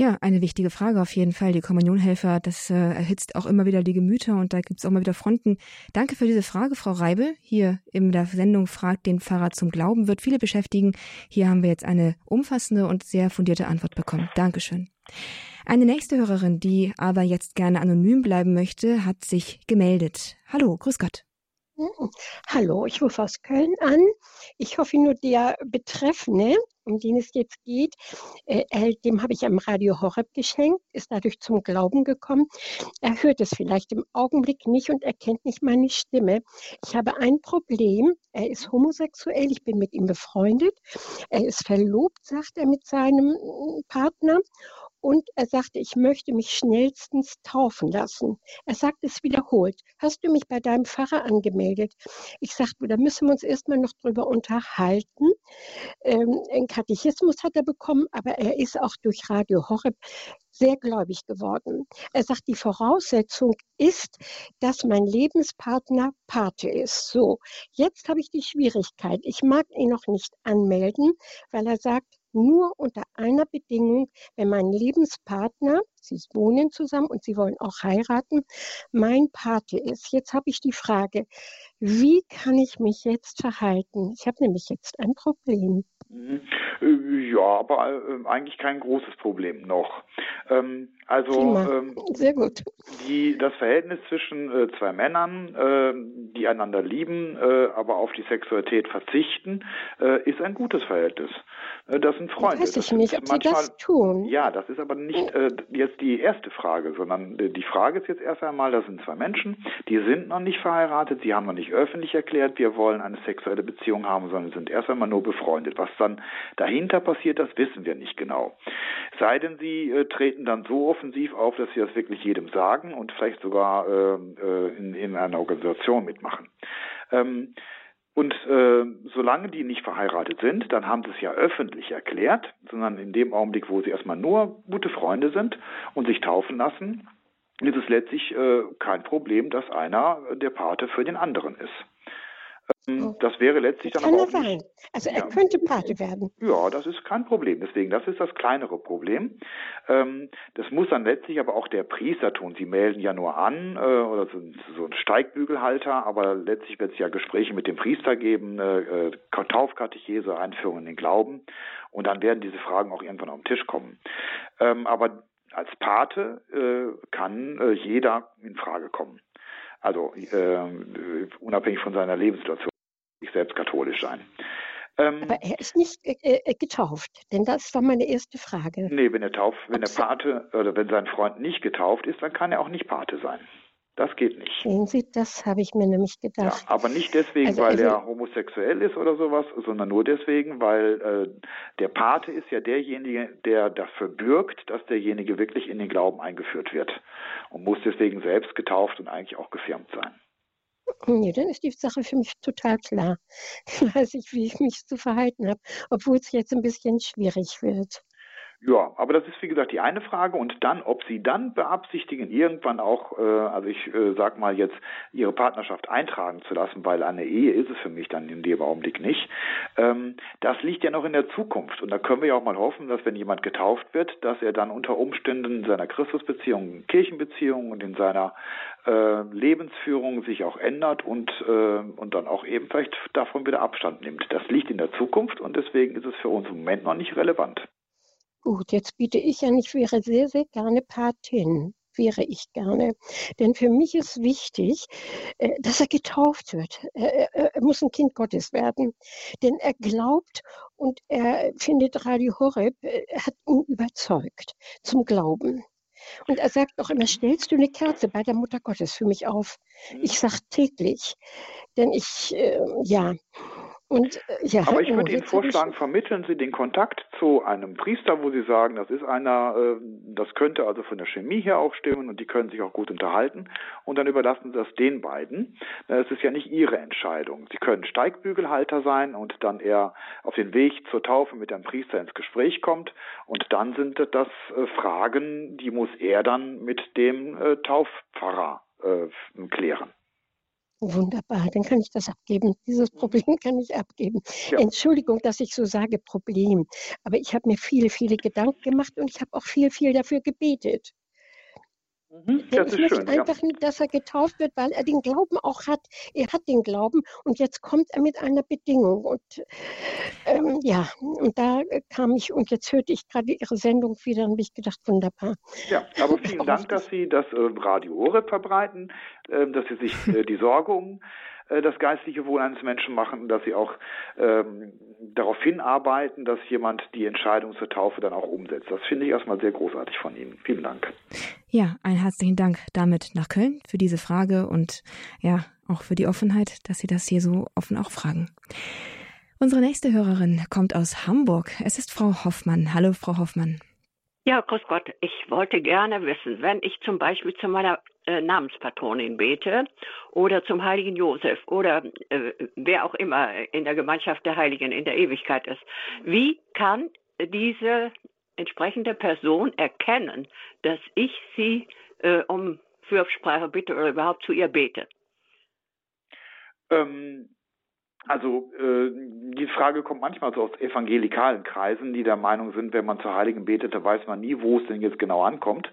Ja, eine wichtige Frage auf jeden Fall. Die Kommunionhelfer, das äh, erhitzt auch immer wieder die Gemüter und da gibt es auch mal wieder Fronten. Danke für diese Frage, Frau Reibel. Hier in der Sendung Fragt den Pfarrer zum Glauben wird viele beschäftigen. Hier haben wir jetzt eine umfassende und sehr fundierte Antwort bekommen. Dankeschön. Eine nächste Hörerin, die aber jetzt gerne anonym bleiben möchte, hat sich gemeldet. Hallo, grüß Gott. Hallo, ich rufe aus Köln an. Ich hoffe nur, der Betreffende, um den es jetzt geht, äh, dem habe ich am Radio Horeb geschenkt, ist dadurch zum Glauben gekommen. Er hört es vielleicht im Augenblick nicht und erkennt nicht meine Stimme. Ich habe ein Problem. Er ist homosexuell, ich bin mit ihm befreundet. Er ist verlobt, sagt er mit seinem Partner und er sagte, ich möchte mich schnellstens taufen lassen. Er sagt es wiederholt. Hast du mich bei deinem Pfarrer angemeldet? Ich sagte, da müssen wir uns erstmal noch drüber unterhalten. Ähm, einen Katechismus hat er bekommen, aber er ist auch durch Radio Horeb sehr gläubig geworden. Er sagt, die Voraussetzung ist, dass mein Lebenspartner Pate ist. So, jetzt habe ich die Schwierigkeit. Ich mag ihn noch nicht anmelden, weil er sagt, nur unter einer Bedingung, wenn mein Lebenspartner, Sie wohnen zusammen und Sie wollen auch heiraten, mein Pate ist. Jetzt habe ich die Frage, wie kann ich mich jetzt verhalten? Ich habe nämlich jetzt ein Problem. Mhm. Äh, ja, aber äh, eigentlich kein großes Problem noch. Ähm, also ähm, sehr gut. Die, das Verhältnis zwischen äh, zwei Männern, äh, die einander lieben, äh, aber auf die Sexualität verzichten, äh, ist ein gutes Verhältnis. das sind Freunde. Weiß ich nicht, ob manchmal, sie das tun. Ja, das ist aber nicht jetzt die erste Frage, sondern die Frage ist jetzt erst einmal, das sind zwei Menschen, die sind noch nicht verheiratet, sie haben noch nicht öffentlich erklärt, wir wollen eine sexuelle Beziehung haben, sondern sind erst einmal nur befreundet. Was dann dahinter passiert, das wissen wir nicht genau. Sei denn, sie äh, treten dann so offensiv auf, dass sie das wirklich jedem sagen und vielleicht sogar äh, äh in, in einer Organisation mitmachen. Ähm, und äh, solange die nicht verheiratet sind, dann haben sie es ja öffentlich erklärt, sondern in dem Augenblick, wo sie erstmal nur gute Freunde sind und sich taufen lassen, ist es letztlich äh, kein Problem, dass einer der Pate für den anderen ist. Ähm, oh. Das wäre letztlich das dann aber auch sein. Also er ja, könnte Pate werden. Ja, das ist kein Problem. Deswegen, das ist das kleinere Problem. Ähm, das muss dann letztlich aber auch der Priester tun. Sie melden ja nur an äh, oder so, so ein Steigbügelhalter, aber letztlich wird es ja Gespräche mit dem Priester geben, äh, Taufkatechese, Einführung in den Glauben und dann werden diese Fragen auch irgendwann auf den Tisch kommen. Ähm, aber als Pate äh, kann äh, jeder in Frage kommen. Also äh, unabhängig von seiner Lebenssituation, ich selbst katholisch sein. Ähm, Aber er ist nicht äh, äh, getauft, denn das war meine erste Frage. Nee, wenn er tauft, wenn der Pate oder wenn sein Freund nicht getauft ist, dann kann er auch nicht Pate sein. Das geht nicht. Sehen Sie, das habe ich mir nämlich gedacht. Ja, aber nicht deswegen, also, weil also, er homosexuell ist oder sowas, sondern nur deswegen, weil äh, der Pate ist ja derjenige, der dafür bürgt, dass derjenige wirklich in den Glauben eingeführt wird und muss deswegen selbst getauft und eigentlich auch gefirmt sein. Nee, dann ist die Sache für mich total klar. Dann weiß ich, wie ich mich zu verhalten habe, obwohl es jetzt ein bisschen schwierig wird. Ja, aber das ist wie gesagt die eine Frage und dann, ob Sie dann beabsichtigen, irgendwann auch, äh, also ich äh, sag mal jetzt, Ihre Partnerschaft eintragen zu lassen, weil eine Ehe ist es für mich dann in dem Augenblick nicht. Ähm, das liegt ja noch in der Zukunft und da können wir ja auch mal hoffen, dass wenn jemand getauft wird, dass er dann unter Umständen in seiner Christusbeziehung, Kirchenbeziehung und in seiner äh, Lebensführung sich auch ändert und äh, und dann auch eben vielleicht davon wieder Abstand nimmt. Das liegt in der Zukunft und deswegen ist es für uns im Moment noch nicht relevant. Gut, jetzt biete ich an, ich wäre sehr, sehr gerne Patin wäre ich gerne. Denn für mich ist wichtig, äh, dass er getauft wird. Er, muss ein Kind Gottes werden. Denn er glaubt und er findet Radio Horeb, äh, er hat ihn überzeugt zum Glauben. Und er sagt auch immer, stellst du eine Kerze bei der Mutter Gottes für mich auf? Ich sage täglich. Denn ich, äh, ja, und, äh, ja, Aber ich würde Ihnen vorschlagen, vermitteln Sie den Kontakt zu einem Priester, wo Sie sagen, das ist einer, äh, das könnte also von der Chemie her auch stimmen und die können sich auch gut unterhalten. Und dann überlassen Sie das den beiden. Es ist ja nicht Ihre Entscheidung. Sie können Steigbügelhalter sein und dann eher auf den Weg zur Taufe mit einem Priester ins Gespräch kommt. Und dann sind das äh, Fragen, die muss er dann mit dem Taufpfarrer klären. Wunderbar, dann kann ich das abgeben. Dieses mhm. Problem kann ich abgeben. Ja. Entschuldigung, dass ich so sage Problem, aber ich habe mir viele, viele Gedanken gemacht und ich habe auch viel, viel dafür gebetet. Mhm, Denn ich möchte schön, einfach ja. nicht, dass er getauft wird, weil er den Glauben auch hat. Er hat den Glauben und jetzt kommt er mit einer Bedingung. Und ähm, ja, und da kam ich und jetzt hörte ich gerade Ihre Sendung wieder und habe ich gedacht, wunderbar. Ja, aber vielen Dank, dass Sie das äh, Radio Horeb verbreiten, äh, dass Sie sich äh, die Sorge um äh, das geistliche Wohl eines Menschen machen, dass sie auch ähm, darauf hinarbeiten, dass jemand die Entscheidung zur Taufe dann auch umsetzt. Das finde ich erstmal sehr großartig von Ihnen. Vielen Dank. Ja, einen herzlichen Dank damit nach Köln für diese Frage und ja, auch für die Offenheit, dass Sie das hier so offen auch fragen. Unsere nächste Hörerin kommt aus Hamburg. Es ist Frau Hoffmann. Hallo, Frau Hoffmann. Ja, grüß Gott. Ich wollte gerne wissen, wenn ich zum Beispiel zu meiner äh, Namenspatronin bete oder zum heiligen Josef oder äh, wer auch immer in der Gemeinschaft der Heiligen in der Ewigkeit ist, wie kann diese entsprechende Person erkennen, dass ich sie äh, um Fürsprache bitte oder überhaupt zu ihr bete? Ähm, also äh, die Frage kommt manchmal so aus evangelikalen Kreisen, die der Meinung sind, wenn man zur Heiligen betet, da weiß man nie, wo es denn jetzt genau ankommt.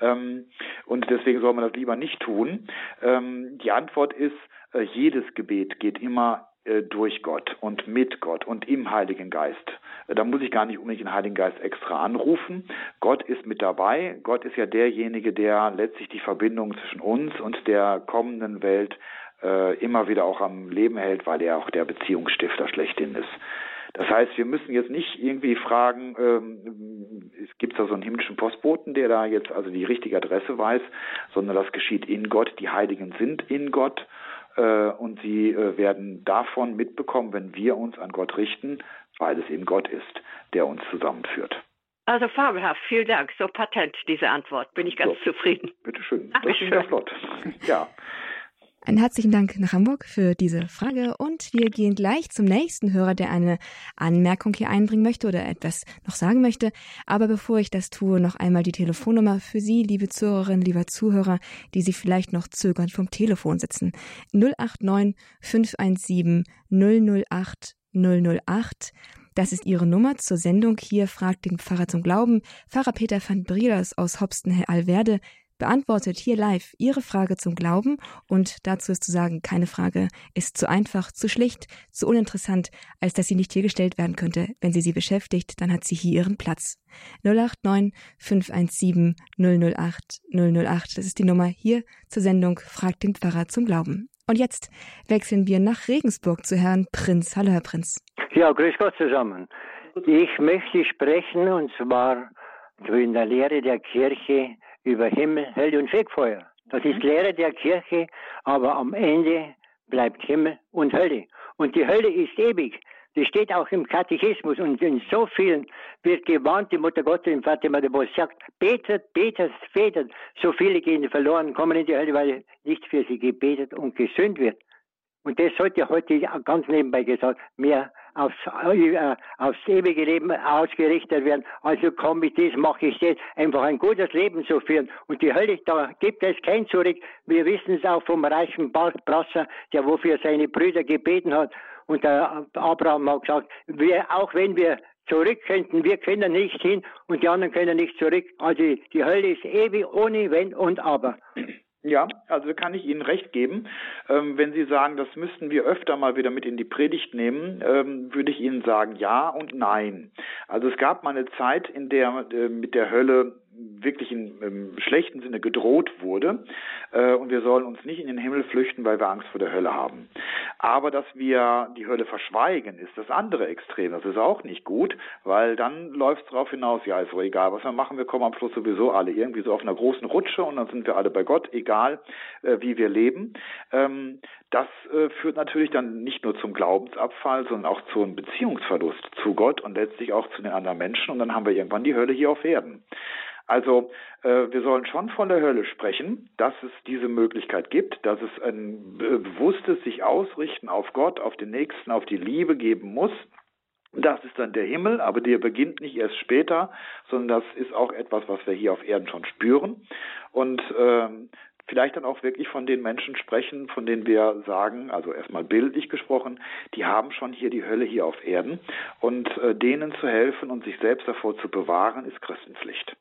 Ähm, und deswegen soll man das lieber nicht tun. Ähm, die Antwort ist, äh, jedes Gebet geht immer äh, durch Gott und mit Gott und im Heiligen Geist. Da muss ich gar nicht unbedingt den Heiligen Geist extra anrufen. Gott ist mit dabei. Gott ist ja derjenige, der letztlich die Verbindung zwischen uns und der kommenden Welt äh, immer wieder auch am Leben hält, weil er auch der Beziehungsstifter schlechthin ist. Das heißt, wir müssen jetzt nicht irgendwie fragen, ähm, gibt es da so einen himmlischen Postboten, der da jetzt also die richtige Adresse weiß, sondern das geschieht in Gott. Die Heiligen sind in Gott äh, und sie äh, werden davon mitbekommen, wenn wir uns an Gott richten, weil es eben Gott ist, der uns zusammenführt. Also fabelhaft, vielen Dank. So patent diese Antwort. Bin ich ganz so, zufrieden. Bitteschön. Das ist ja flott. Ja. Einen herzlichen Dank nach Hamburg für diese Frage und wir gehen gleich zum nächsten Hörer, der eine Anmerkung hier einbringen möchte oder etwas noch sagen möchte. Aber bevor ich das tue, noch einmal die Telefonnummer für Sie, liebe Zuhörerinnen, lieber Zuhörer, die Sie vielleicht noch zögernd vom Telefon sitzen. 089 517 008 008. Das ist Ihre Nummer zur Sendung. Hier fragt den Pfarrer zum Glauben. Pfarrer Peter van Brielers aus Hopsten-Alverde beantwortet hier live Ihre Frage zum Glauben und dazu ist zu sagen, keine Frage ist zu einfach, zu schlicht, zu uninteressant, als dass sie nicht hier gestellt werden könnte. Wenn sie sie beschäftigt, dann hat sie hier ihren Platz. 089 517 008 008, das ist die Nummer hier zur Sendung Fragt den Pfarrer zum Glauben. Und jetzt wechseln wir nach Regensburg zu Herrn Prinz. Hallo, Herr Prinz. Ja, grüß Gott zusammen. Ich möchte sprechen und zwar in der Lehre der Kirche über Himmel, Hölle und Fegfeuer. Das ist Lehre der Kirche, aber am Ende bleibt Himmel und Hölle. Und die Hölle ist ewig. Das steht auch im Katechismus und in so vielen wird gewarnt, die Mutter Gottes im Fatima de Bos sagt, betet, betet, betet. So viele gehen verloren, kommen in die Hölle, weil nicht für sie gebetet und gesünd wird. Und das sollte heute ganz nebenbei gesagt mehr aufs, äh, aufs ewige Leben ausgerichtet werden. Also komm mit das, mache ich jetzt, einfach ein gutes Leben zu führen. Und die Hölle, da gibt es kein Zurück. Wir wissen es auch vom reichen Brasser, der wofür seine Brüder gebeten hat. Und der Abraham hat gesagt, wir, auch wenn wir zurück könnten, wir können nicht hin und die anderen können nicht zurück. Also die Hölle ist ewig ohne Wenn und Aber. Ja, also kann ich Ihnen recht geben. Ähm, wenn Sie sagen, das müssten wir öfter mal wieder mit in die Predigt nehmen, ähm, würde ich Ihnen sagen ja und nein. Also es gab mal eine Zeit, in der äh, mit der Hölle wirklich in, im schlechten Sinne gedroht wurde. Äh, und wir sollen uns nicht in den Himmel flüchten, weil wir Angst vor der Hölle haben. Aber dass wir die Hölle verschweigen, ist das andere Extrem. Das ist auch nicht gut, weil dann läuft es darauf hinaus, ja, ist so egal, was wir machen, wir kommen am Schluss sowieso alle irgendwie so auf einer großen Rutsche und dann sind wir alle bei Gott, egal äh, wie wir leben. Ähm, das äh, führt natürlich dann nicht nur zum Glaubensabfall, sondern auch zum Beziehungsverlust zu Gott und letztlich auch zu den anderen Menschen und dann haben wir irgendwann die Hölle hier auf Erden. Also äh, wir sollen schon von der Hölle sprechen, dass es diese Möglichkeit gibt, dass es ein bewusstes sich ausrichten auf Gott, auf den Nächsten, auf die Liebe geben muss. Das ist dann der Himmel, aber der beginnt nicht erst später, sondern das ist auch etwas, was wir hier auf Erden schon spüren. Und äh, vielleicht dann auch wirklich von den Menschen sprechen, von denen wir sagen, also erstmal bildlich gesprochen, die haben schon hier die Hölle hier auf Erden. Und äh, denen zu helfen und sich selbst davor zu bewahren, ist Christenpflicht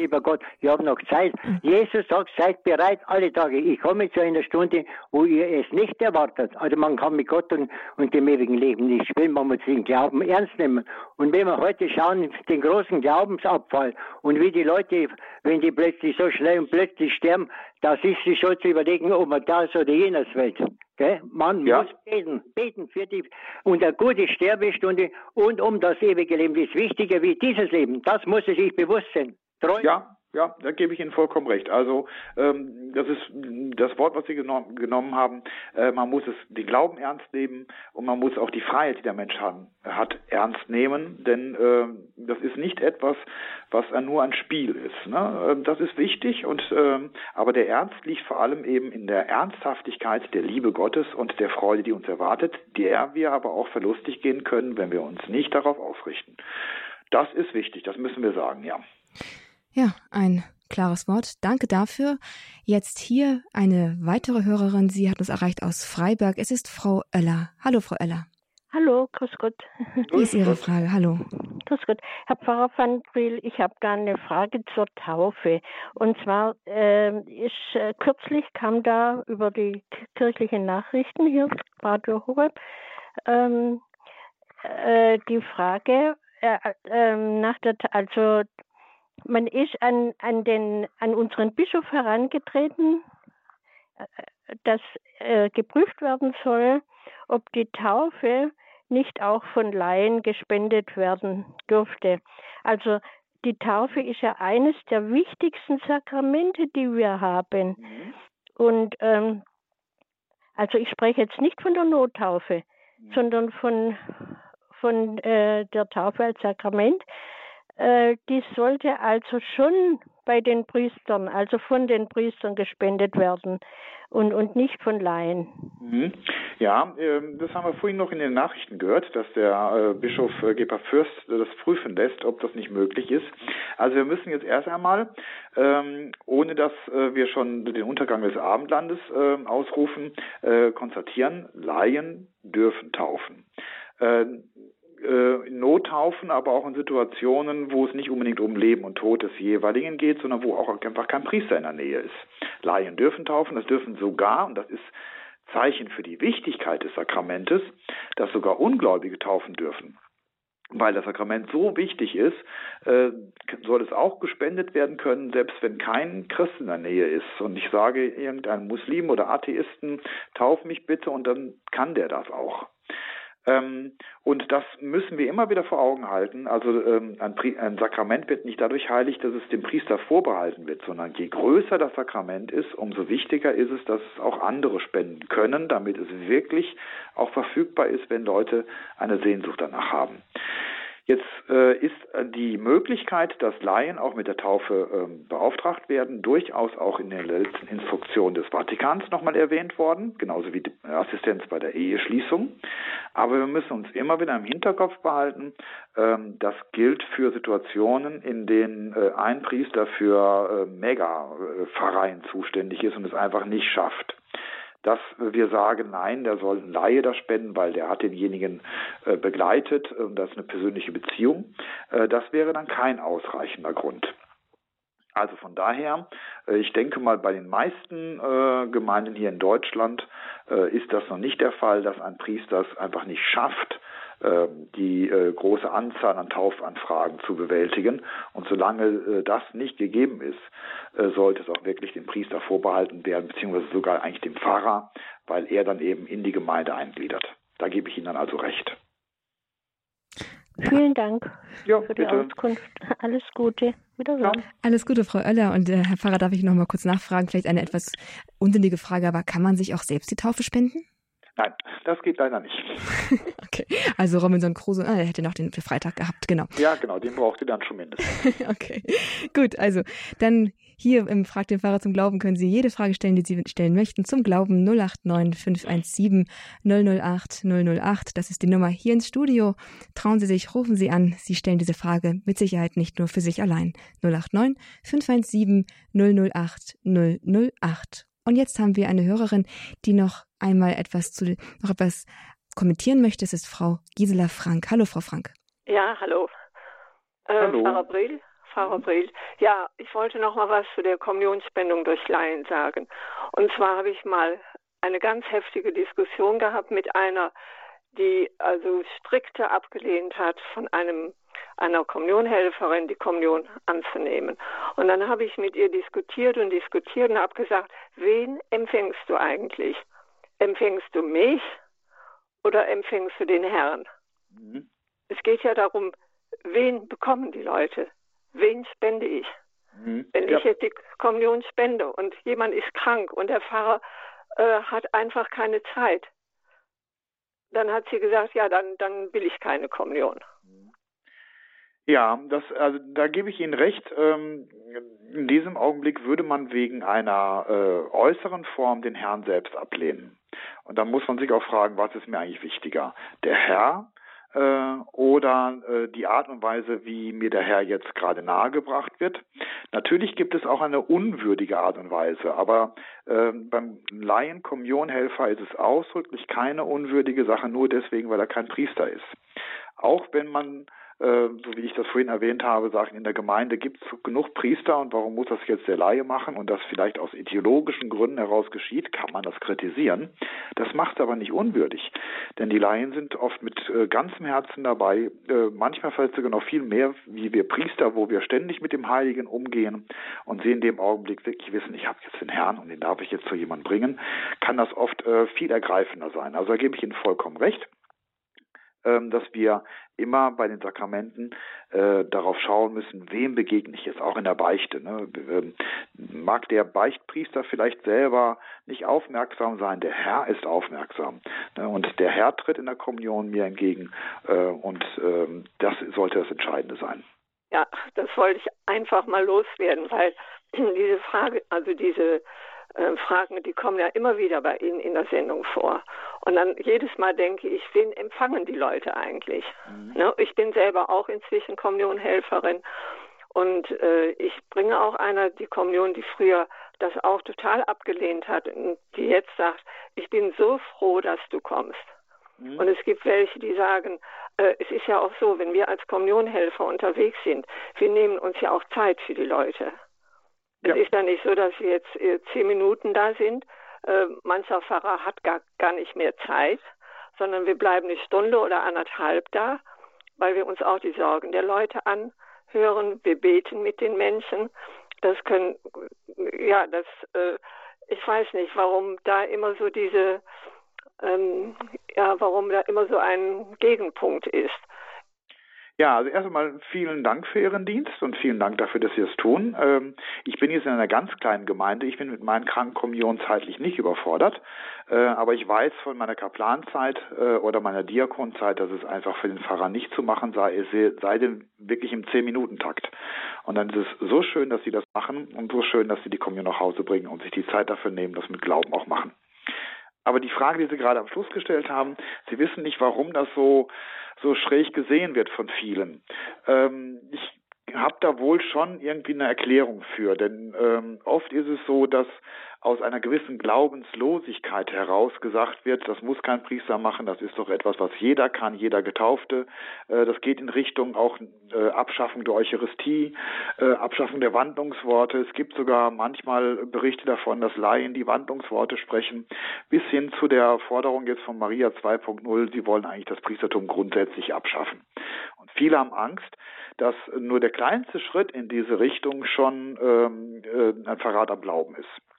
lieber Gott, wir haben noch Zeit. Mhm. Jesus sagt, seid bereit alle Tage. Ich komme zu einer Stunde, wo ihr es nicht erwartet. Also man kann mit Gott und, und dem ewigen Leben nicht spielen, man muss den Glauben ernst nehmen. Und wenn wir heute schauen, den großen Glaubensabfall und wie die Leute, wenn die plötzlich so schnell und plötzlich sterben, das ist sich schon zu überlegen, ob man das oder jenes will. Okay? Man ja. muss beten, beten für die und eine gute Sterbestunde und um das ewige Leben. Das ist wichtiger wie dieses Leben. Das muss es sich bewusst sein. Treu? Ja, ja, da gebe ich Ihnen vollkommen recht. Also ähm, das ist das Wort, was Sie genommen, genommen haben. Äh, man muss es den Glauben ernst nehmen und man muss auch die Freiheit, die der Mensch haben, hat, ernst nehmen. Denn äh, das ist nicht etwas, was nur ein Spiel ist. Ne? Ähm, das ist wichtig und äh, aber der Ernst liegt vor allem eben in der Ernsthaftigkeit der Liebe Gottes und der Freude, die uns erwartet, der wir aber auch verlustig gehen können, wenn wir uns nicht darauf ausrichten. Das ist wichtig. Das müssen wir sagen. Ja. Ja, ein klares Wort. Danke dafür. Jetzt hier eine weitere Hörerin. Sie hat uns erreicht aus Freiberg. Es ist Frau Oeller. Hallo, Frau Oeller. Hallo, grüß Gott. Wie ist Ihre Frage? Hallo. Grüß Gott. Herr Pfarrer van Briel, ich habe da eine Frage zur Taufe. Und zwar, äh, ist, äh, kürzlich kam da über die kirchlichen Nachrichten hier, Radio Horeb, ähm, äh, die Frage äh, äh, nach der, also man ist an, an, den, an unseren Bischof herangetreten, äh, dass äh, geprüft werden soll, ob die Taufe nicht auch von Laien gespendet werden dürfte. Also die Taufe ist ja eines der wichtigsten Sakramente, die wir haben. Mhm. Und ähm, also ich spreche jetzt nicht von der Nottaufe, mhm. sondern von, von äh, der Taufe als Sakrament. Äh, die sollte also schon bei den Priestern, also von den Priestern gespendet werden und, und nicht von Laien. Mhm. Ja, äh, das haben wir vorhin noch in den Nachrichten gehört, dass der äh, Bischof äh, Fürst das prüfen lässt, ob das nicht möglich ist. Also wir müssen jetzt erst einmal, ähm, ohne dass äh, wir schon den Untergang des Abendlandes äh, ausrufen, konstatieren, Laien dürfen taufen äh, in Nothaufen, aber auch in Situationen, wo es nicht unbedingt um Leben und Tod des jeweiligen geht, sondern wo auch einfach kein Priester in der Nähe ist. Laien dürfen taufen, das dürfen sogar, und das ist Zeichen für die Wichtigkeit des Sakramentes, dass sogar Ungläubige taufen dürfen. Weil das Sakrament so wichtig ist, äh, soll es auch gespendet werden können, selbst wenn kein Christ in der Nähe ist. Und ich sage irgendeinem Muslim oder Atheisten, tauf mich bitte und dann kann der das auch. Ähm, und das müssen wir immer wieder vor Augen halten. Also ähm, ein, ein, Sakrament wird nicht dadurch heilig, dass es dem Priester vorbehalten wird, sondern je größer das Sakrament ist, umso wichtiger ist es, dass es auch andere spenden können, damit es wirklich auch verfügbar ist, wenn Leute eine Sehnsucht danach haben. Jetzt äh, ist äh, die Möglichkeit, dass Laien auch mit der Taufe ähm, beauftragt werden, durchaus auch in der letzten Instruktion des Vatikans nochmal erwähnt worden, genauso wie die Assistenz bei der Eheschließung. Aber wir müssen uns immer wieder im Hinterkopf behalten, ähm, das gilt für Situationen, in denen äh, ein Priester für äh, Mega-Pfarreien zuständig ist und es einfach nicht schafft dass wir sagen, nein, der soll ein Laie das spenden, weil der hat denjenigen äh, begleitet und das ist eine persönliche Beziehung. Äh, das wäre dann kein ausreichender Grund. Also von daher, äh, ich denke mal, bei den meisten Gemeinden hier in Deutschland ist das noch nicht der Fall, dass ein Priester es einfach nicht schafft, die äh, große Anzahl an Taufanfragen zu bewältigen. Und solange äh, das nicht gegeben ist, äh, sollte es auch wirklich dem Priester vorbehalten werden, beziehungsweise sogar eigentlich dem Pfarrer, weil er dann eben in die Gemeinde eingliedert. Da gebe ich Ihnen dann also recht. Vielen Dank ja, für die bitte. Auskunft. Alles Gute. Ja. Alles Gute, Frau Oeller. Und äh, Herr Pfarrer, darf ich noch mal kurz nachfragen? Vielleicht eine etwas unsinnige Frage, aber kann man sich auch selbst die Taufe spenden? Nein, das geht leider nicht. okay, also Robinson Crusoe, ah, er hätte noch den für Freitag gehabt, genau. Ja, genau, den braucht ihr dann schon mindestens. okay, gut, also dann hier im Frag den Fahrer zum Glauben können Sie jede Frage stellen, die Sie stellen möchten zum Glauben 089 517 008 008. Das ist die Nummer hier ins Studio. Trauen Sie sich, rufen Sie an. Sie stellen diese Frage mit Sicherheit nicht nur für sich allein. 089 517 008 008. Und jetzt haben wir eine Hörerin, die noch einmal etwas zu, noch etwas kommentieren möchte. Es ist Frau Gisela Frank. Hallo, Frau Frank. Ja, hallo. Äh, hallo. Frau April. Frau April. Ja, ich wollte noch mal was zu der Kommunionspendung durch Laien sagen. Und zwar habe ich mal eine ganz heftige Diskussion gehabt mit einer, die also strikte abgelehnt hat, von einem einer Kommunionhelferin die Kommunion anzunehmen. Und dann habe ich mit ihr diskutiert und diskutiert und habe gesagt, wen empfängst du eigentlich? Empfängst du mich oder empfängst du den Herrn? Mhm. Es geht ja darum, wen bekommen die Leute? Wen spende ich? Mhm. Wenn ja. ich jetzt die Kommunion spende und jemand ist krank und der Pfarrer äh, hat einfach keine Zeit, dann hat sie gesagt, ja, dann, dann will ich keine Kommunion. Ja, das, also da gebe ich Ihnen recht. Ähm, in diesem Augenblick würde man wegen einer äh, äußeren Form den Herrn selbst ablehnen. Und dann muss man sich auch fragen, was ist mir eigentlich wichtiger? Der Herr äh, oder äh, die Art und Weise, wie mir der Herr jetzt gerade nahegebracht wird. Natürlich gibt es auch eine unwürdige Art und Weise, aber äh, beim Laien-Kommunionhelfer ist es ausdrücklich keine unwürdige Sache, nur deswegen, weil er kein Priester ist. Auch wenn man so wie ich das vorhin erwähnt habe, sagen, in der Gemeinde gibt es genug Priester und warum muss das jetzt der Laie machen und das vielleicht aus ideologischen Gründen heraus geschieht, kann man das kritisieren. Das macht aber nicht unwürdig, denn die Laien sind oft mit äh, ganzem Herzen dabei, äh, manchmal vielleicht sogar noch viel mehr wie wir Priester, wo wir ständig mit dem Heiligen umgehen und sie in dem Augenblick wirklich wissen, ich habe jetzt den Herrn und den darf ich jetzt zu jemandem bringen, kann das oft äh, viel ergreifender sein. Also da gebe ich Ihnen vollkommen recht. Ähm, dass wir immer bei den Sakramenten äh, darauf schauen müssen, wem begegne ich jetzt, auch in der Beichte. Ne? Ähm, mag der Beichtpriester vielleicht selber nicht aufmerksam sein, der Herr ist aufmerksam. Ne? Und der Herr tritt in der Kommunion mir entgegen äh, und ähm, das sollte das Entscheidende sein. Ja, das wollte ich einfach mal loswerden, weil diese Frage, also diese äh, Fragen, die kommen ja immer wieder bei Ihnen in der Sendung vor. Und dann jedes Mal denke ich, wen empfangen die Leute eigentlich? Mhm. Ne? Ich bin selber auch inzwischen Kommunionhelferin und äh, ich bringe auch einer die Kommunion, die früher das auch total abgelehnt hat und die jetzt sagt, ich bin so froh, dass du kommst. Mhm. Und es gibt welche, die sagen, äh, es ist ja auch so, wenn wir als Kommunionhelfer unterwegs sind, wir nehmen uns ja auch Zeit für die Leute. Ja. Es ist ja nicht so, dass wir jetzt äh, zehn Minuten da sind. Äh, mancher Pfarrer hat gar, gar nicht mehr Zeit, sondern wir bleiben eine Stunde oder anderthalb da, weil wir uns auch die Sorgen der Leute anhören. Wir beten mit den Menschen. Das können, ja, das, äh, ich weiß nicht, warum da immer so diese, ähm, ja, warum da immer so ein Gegenpunkt ist. Ja, also erst einmal vielen Dank für Ihren Dienst und vielen Dank dafür, dass Sie es tun. Ähm, ich bin jetzt in einer ganz kleinen Gemeinde. Ich bin mit meinen Krankenkommunionen zeitlich nicht überfordert. Äh, aber ich weiß von meiner Kaplanzeit äh, oder meiner Diakonzeit, dass es einfach für den Pfarrer nicht zu machen sei, es sei denn wirklich im Zehn-Minuten-Takt. Und dann ist es so schön, dass Sie das machen und so schön, dass Sie die Kommunion nach Hause bringen und sich die Zeit dafür nehmen, das mit Glauben auch machen. Aber die Frage, die Sie gerade am Schluss gestellt haben, Sie wissen nicht, warum das so so schräg gesehen wird von vielen. Ähm, ich habe da wohl schon irgendwie eine Erklärung für, denn ähm, oft ist es so, dass aus einer gewissen Glaubenslosigkeit heraus gesagt wird, das muss kein Priester machen, das ist doch etwas, was jeder kann, jeder Getaufte. Äh, das geht in Richtung auch äh, Abschaffung der Eucharistie, äh, Abschaffung der Wandlungsworte. Es gibt sogar manchmal Berichte davon, dass Laien die Wandlungsworte sprechen, bis hin zu der Forderung jetzt von Maria 2.0, sie wollen eigentlich das Priestertum grundsätzlich abschaffen. Und viele haben Angst, dass nur der kleinste Schritt in diese Richtung schon ähm, äh, ein Verrat am Glauben ist.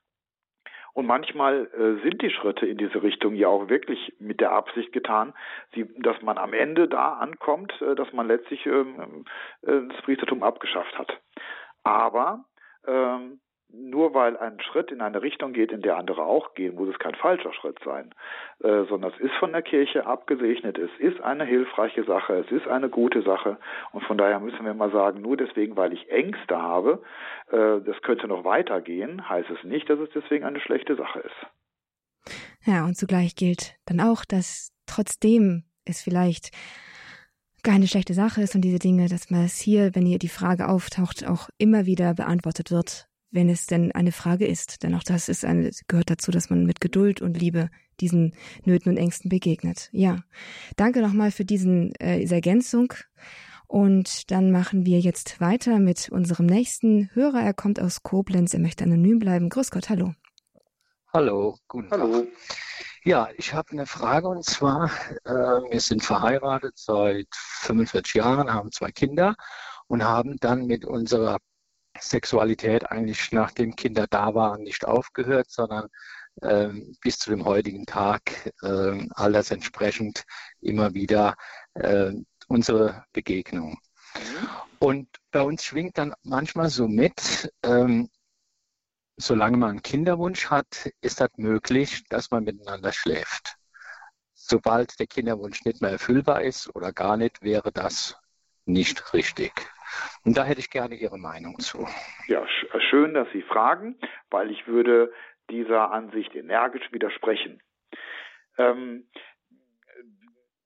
Und manchmal äh, sind die Schritte in diese Richtung ja auch wirklich mit der Absicht getan, sie, dass man am Ende da ankommt, äh, dass man letztlich ähm, äh, das Priestertum abgeschafft hat. Aber ähm, nur weil ein Schritt in eine Richtung geht, in der andere auch gehen, muss es kein falscher Schritt sein, äh, sondern es ist von der Kirche abgesegnet, es ist eine hilfreiche Sache, es ist eine gute Sache und von daher müssen wir mal sagen, nur deswegen, weil ich Ängste habe, äh, das könnte noch weitergehen, heißt es nicht, dass es deswegen eine schlechte Sache ist. Ja, und zugleich gilt dann auch, dass trotzdem es vielleicht keine schlechte Sache ist und diese Dinge, dass man es hier, wenn hier die Frage auftaucht, auch immer wieder beantwortet wird wenn es denn eine Frage ist. Denn auch das ist eine, gehört dazu, dass man mit Geduld und Liebe diesen Nöten und Ängsten begegnet. Ja, danke nochmal für diesen, äh, diese Ergänzung. Und dann machen wir jetzt weiter mit unserem nächsten Hörer. Er kommt aus Koblenz. Er möchte anonym bleiben. Grüß Gott, hallo. Hallo, guten hallo. Tag. Ja, ich habe eine Frage und zwar, äh, wir sind verheiratet seit 45 Jahren, haben zwei Kinder und haben dann mit unserer Sexualität eigentlich nachdem Kinder da waren nicht aufgehört, sondern äh, bis zu dem heutigen Tag äh, alles entsprechend immer wieder äh, unsere Begegnung. Und bei uns schwingt dann manchmal so mit, ähm, solange man einen Kinderwunsch hat, ist das möglich, dass man miteinander schläft. Sobald der Kinderwunsch nicht mehr erfüllbar ist oder gar nicht, wäre das nicht richtig. Und da hätte ich gerne Ihre Meinung zu. Ja, schön, dass Sie fragen, weil ich würde dieser Ansicht energisch widersprechen. Ähm,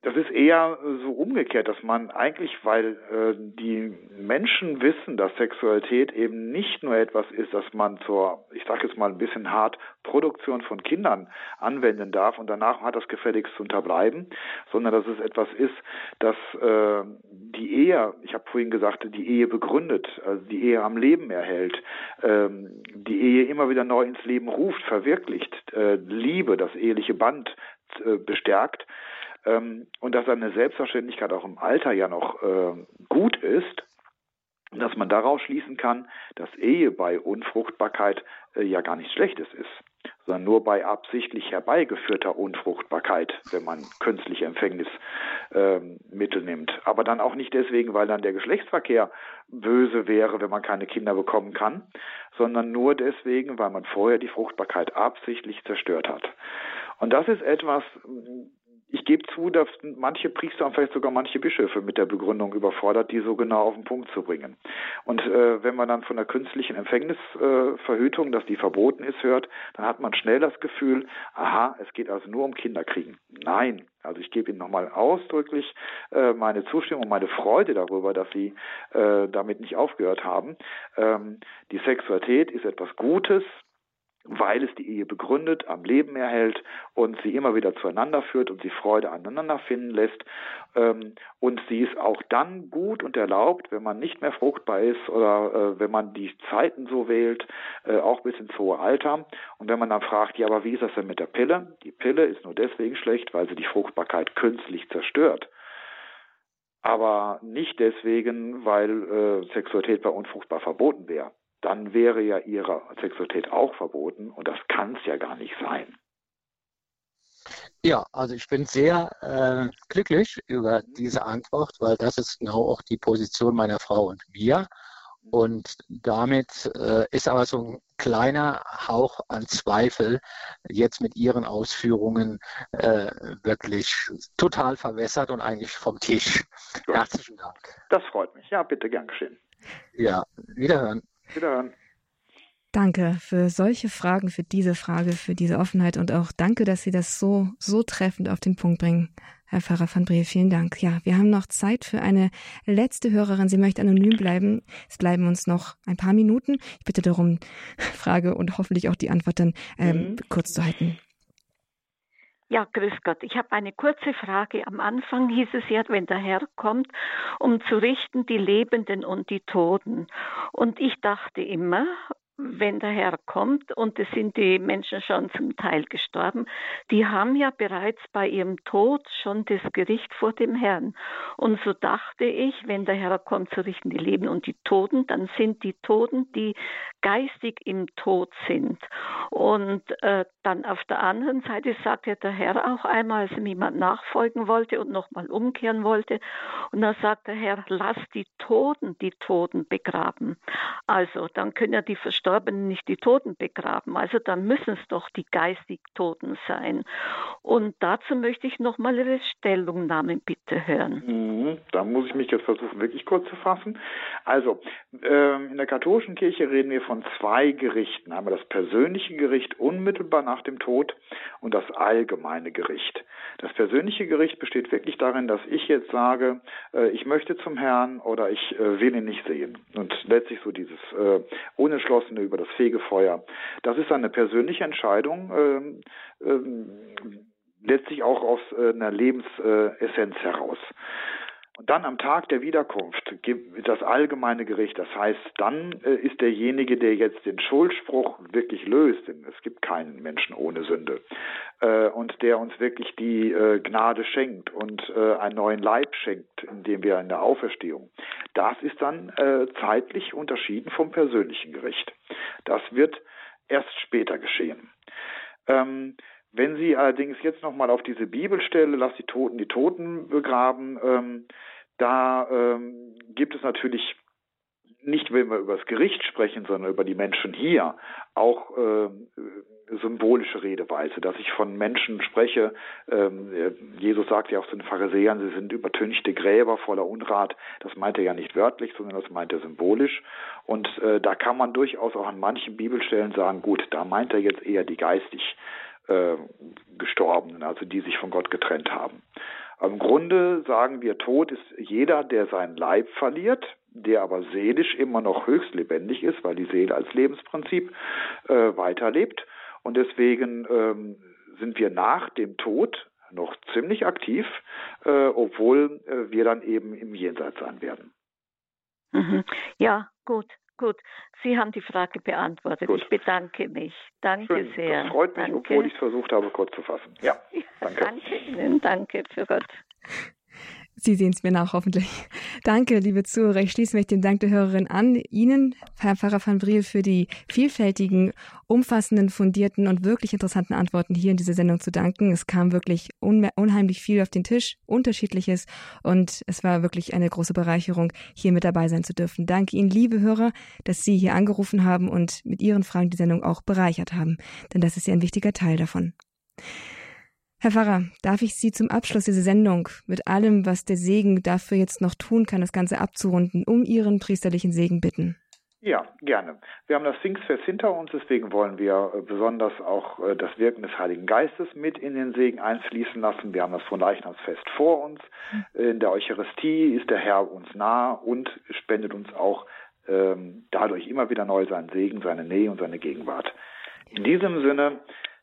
das ist eher so umgekehrt, dass man eigentlich, weil äh, die Menschen wissen, dass Sexualität eben nicht nur etwas ist, das man zur, ich sage jetzt mal ein bisschen hart, Produktion von Kindern anwenden darf und danach hat das gefälligst zu unterbleiben, sondern dass es etwas ist, das äh, die Ehe, ich habe vorhin gesagt, die Ehe begründet, also die Ehe am Leben erhält, äh, die Ehe immer wieder neu ins Leben ruft, verwirklicht, äh, Liebe, das eheliche Band äh, bestärkt ähm, und dass eine Selbstverständlichkeit auch im Alter ja noch äh, gut ist, dass man daraus schließen kann, dass Ehe bei Unfruchtbarkeit äh, ja gar nichts Schlechtes ist, sondern nur bei absichtlich herbeigeführter Unfruchtbarkeit, wenn man künstliche Empfängnismittel äh, nimmt. Aber dann auch nicht deswegen, weil dann der Geschlechtsverkehr böse wäre, wenn man keine Kinder bekommen kann, sondern nur deswegen, weil man vorher die Fruchtbarkeit absichtlich zerstört hat. Und das ist etwas, ich gebe zu, dass manche Priester und vielleicht sogar manche Bischöfe mit der Begründung überfordert, die so genau auf den Punkt zu bringen. Und äh, wenn man dann von der künstlichen Empfängnisverhütung, äh, dass die verboten ist, hört, dann hat man schnell das Gefühl, aha, es geht also nur um Kinderkriegen. Nein, also ich gebe Ihnen nochmal ausdrücklich äh, meine Zustimmung, meine Freude darüber, dass Sie äh, damit nicht aufgehört haben. Ähm, die Sexualität ist etwas Gutes, weil es die Ehe begründet, am Leben erhält und sie immer wieder zueinander führt und sie Freude aneinander finden lässt. Ähm, und sie ist auch dann gut und erlaubt, wenn man nicht mehr fruchtbar ist oder äh, wenn man die Zeiten so wählt, äh, auch bis ins hohe Alter. Und wenn man dann fragt, ja, aber wie ist das denn mit der Pille? Die Pille ist nur deswegen schlecht, weil sie die Fruchtbarkeit künstlich zerstört aber nicht deswegen, weil äh, Sexualität bei unfruchtbar verboten wäre dann wäre ja ihre Sexualität auch verboten und das kann es ja gar nicht sein. Ja, also ich bin sehr äh, glücklich über diese Antwort, weil das ist genau auch die Position meiner Frau und mir. Und damit äh, ist aber so ein kleiner Hauch an Zweifel jetzt mit Ihren Ausführungen äh, wirklich total verwässert und eigentlich vom Tisch. Herzlichen Dank. Das freut mich. Ja, bitte gern geschehen. Ja, wiederhören. Wiederhören. Danke für solche Fragen, für diese Frage, für diese Offenheit und auch danke, dass Sie das so, so treffend auf den Punkt bringen. Herr Pfarrer van Bree, vielen Dank. Ja, wir haben noch Zeit für eine letzte Hörerin. Sie möchte anonym bleiben. Es bleiben uns noch ein paar Minuten. Ich bitte darum, Frage und hoffentlich auch die Antwort dann ähm, mhm. kurz zu halten. Ja, grüß Gott. Ich habe eine kurze Frage. Am Anfang hieß es ja, wenn der Herr kommt, um zu richten die Lebenden und die Toten. Und ich dachte immer, wenn der Herr kommt, und es sind die Menschen schon zum Teil gestorben, die haben ja bereits bei ihrem Tod schon das Gericht vor dem Herrn. Und so dachte ich, wenn der Herr kommt, so richten die Leben und die Toten, dann sind die Toten, die geistig im Tod sind. Und äh, dann auf der anderen Seite sagt der Herr auch einmal, als ihm jemand nachfolgen wollte und nochmal umkehren wollte. Und dann sagt der Herr, lass die Toten die Toten begraben. Also dann können ja die Verstorbenen nicht die Toten begraben. Also dann müssen es doch die geistig Toten sein. Und dazu möchte ich noch mal Ihre Stellungnahmen bitte hören. Mhm, da muss ich mich jetzt versuchen, wirklich kurz zu fassen. Also, äh, in der katholischen Kirche reden wir von zwei Gerichten. Einmal das persönliche Gericht unmittelbar nach dem Tod und das allgemeine Gericht. Das persönliche Gericht besteht wirklich darin, dass ich jetzt sage, äh, ich möchte zum Herrn oder ich äh, will ihn nicht sehen. Und letztlich so dieses äh, unentschlossen Offene, über das Fegefeuer. Das ist eine persönliche Entscheidung, ähm, ähm, letztlich auch aus einer Lebensessenz heraus. Und dann am Tag der Wiederkunft gibt das allgemeine Gericht. Das heißt, dann äh, ist derjenige, der jetzt den Schuldspruch wirklich löst, denn es gibt keinen Menschen ohne Sünde, äh, und der uns wirklich die äh, Gnade schenkt und einen neuen Leib schenkt, indem wir in der Auferstehung. Das ist dann zeitlich unterschieden vom persönlichen Gericht. Das wird erst später geschehen. Wenn Sie allerdings jetzt nochmal auf diese Bibelstelle, lass die Toten die Toten begraben, ähm, da ähm, gibt es natürlich nicht, wenn wir über das Gericht sprechen, sondern über die Menschen hier, auch äh, symbolische Redeweise, dass ich von Menschen spreche. Ähm, Jesus sagt ja auch zu den Pharisäern, sie sind übertünchte Gräber voller Unrat. Das meint er ja nicht wörtlich, sondern das meint er symbolisch. Und äh, da kann man durchaus auch an manchen Bibelstellen sagen, gut, da meint er jetzt eher die geistig äh, Gestorbenen, also die sich von Gott getrennt haben. Im Grunde sagen wir, Tod ist jeder, der seinen Leib verliert, der aber seelisch immer noch höchst lebendig ist, weil die Seele als Lebensprinzip äh, weiterlebt. Und deswegen ähm, sind wir nach dem Tod noch ziemlich aktiv, äh, obwohl äh, wir dann eben im Jenseits sein werden. Mhm. Ja, gut. Gut, Sie haben die Frage beantwortet. Gut. Ich bedanke mich. Danke Schön. sehr. Das freut mich, danke. obwohl ich es versucht habe, kurz zu fassen. Ja, danke. danke Ihnen, danke für Gott. Sie sehen es mir nach, hoffentlich. Danke, liebe Zuhörer. Ich schließe mich dem Dank der Hörerin an. Ihnen, Herr Pfarrer van Briel, für die vielfältigen, umfassenden, fundierten und wirklich interessanten Antworten hier in dieser Sendung zu danken. Es kam wirklich unheimlich viel auf den Tisch, unterschiedliches und es war wirklich eine große Bereicherung, hier mit dabei sein zu dürfen. Danke Ihnen, liebe Hörer, dass Sie hier angerufen haben und mit Ihren Fragen die Sendung auch bereichert haben, denn das ist ja ein wichtiger Teil davon. Herr Pfarrer, darf ich Sie zum Abschluss dieser Sendung mit allem, was der Segen dafür jetzt noch tun kann, das Ganze abzurunden, um Ihren priesterlichen Segen bitten? Ja, gerne. Wir haben das Pfingstfest hinter uns, deswegen wollen wir äh, besonders auch äh, das Wirken des Heiligen Geistes mit in den Segen einfließen lassen. Wir haben das Fronleichnamsfest vor uns. Hm. In der Eucharistie ist der Herr uns nah und spendet uns auch ähm, dadurch immer wieder neu seinen Segen, seine Nähe und seine Gegenwart. In diesem Sinne,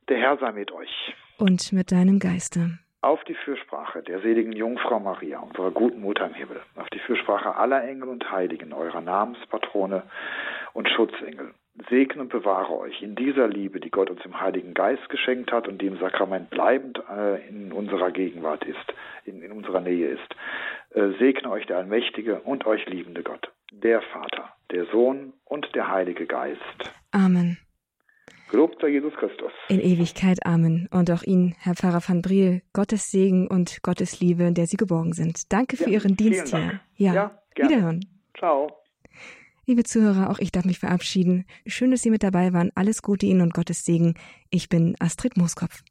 der Herr sei mit euch und mit deinem Geiste. Auf die Fürsprache der seligen Jungfrau Maria, unserer guten Mutter im Himmel, auf die Fürsprache aller Engel und Heiligen, eurer Namenspatrone und Schutzengel, segne und bewahre euch in dieser Liebe, die Gott uns im Heiligen Geist geschenkt hat und die im Sakrament bleibend äh, in unserer Gegenwart ist, in, in unserer Nähe ist. Äh, segne euch der allmächtige und euch liebende Gott, der Vater, der Sohn und der Heilige Geist. Amen. Gelobt sei Jesus Christus. In Ewigkeit. Amen. Und auch Ihnen, Herr Pfarrer van Briel, Gottes Segen und Gottes Liebe, in der Sie geborgen sind. Danke für ja, Ihren Dienst hier. Ja, ja wiederhören. Ciao. Liebe Zuhörer, auch ich darf mich verabschieden. Schön, dass Sie mit dabei waren. Alles Gute Ihnen und Gottes Segen. Ich bin Astrid Mooskopf.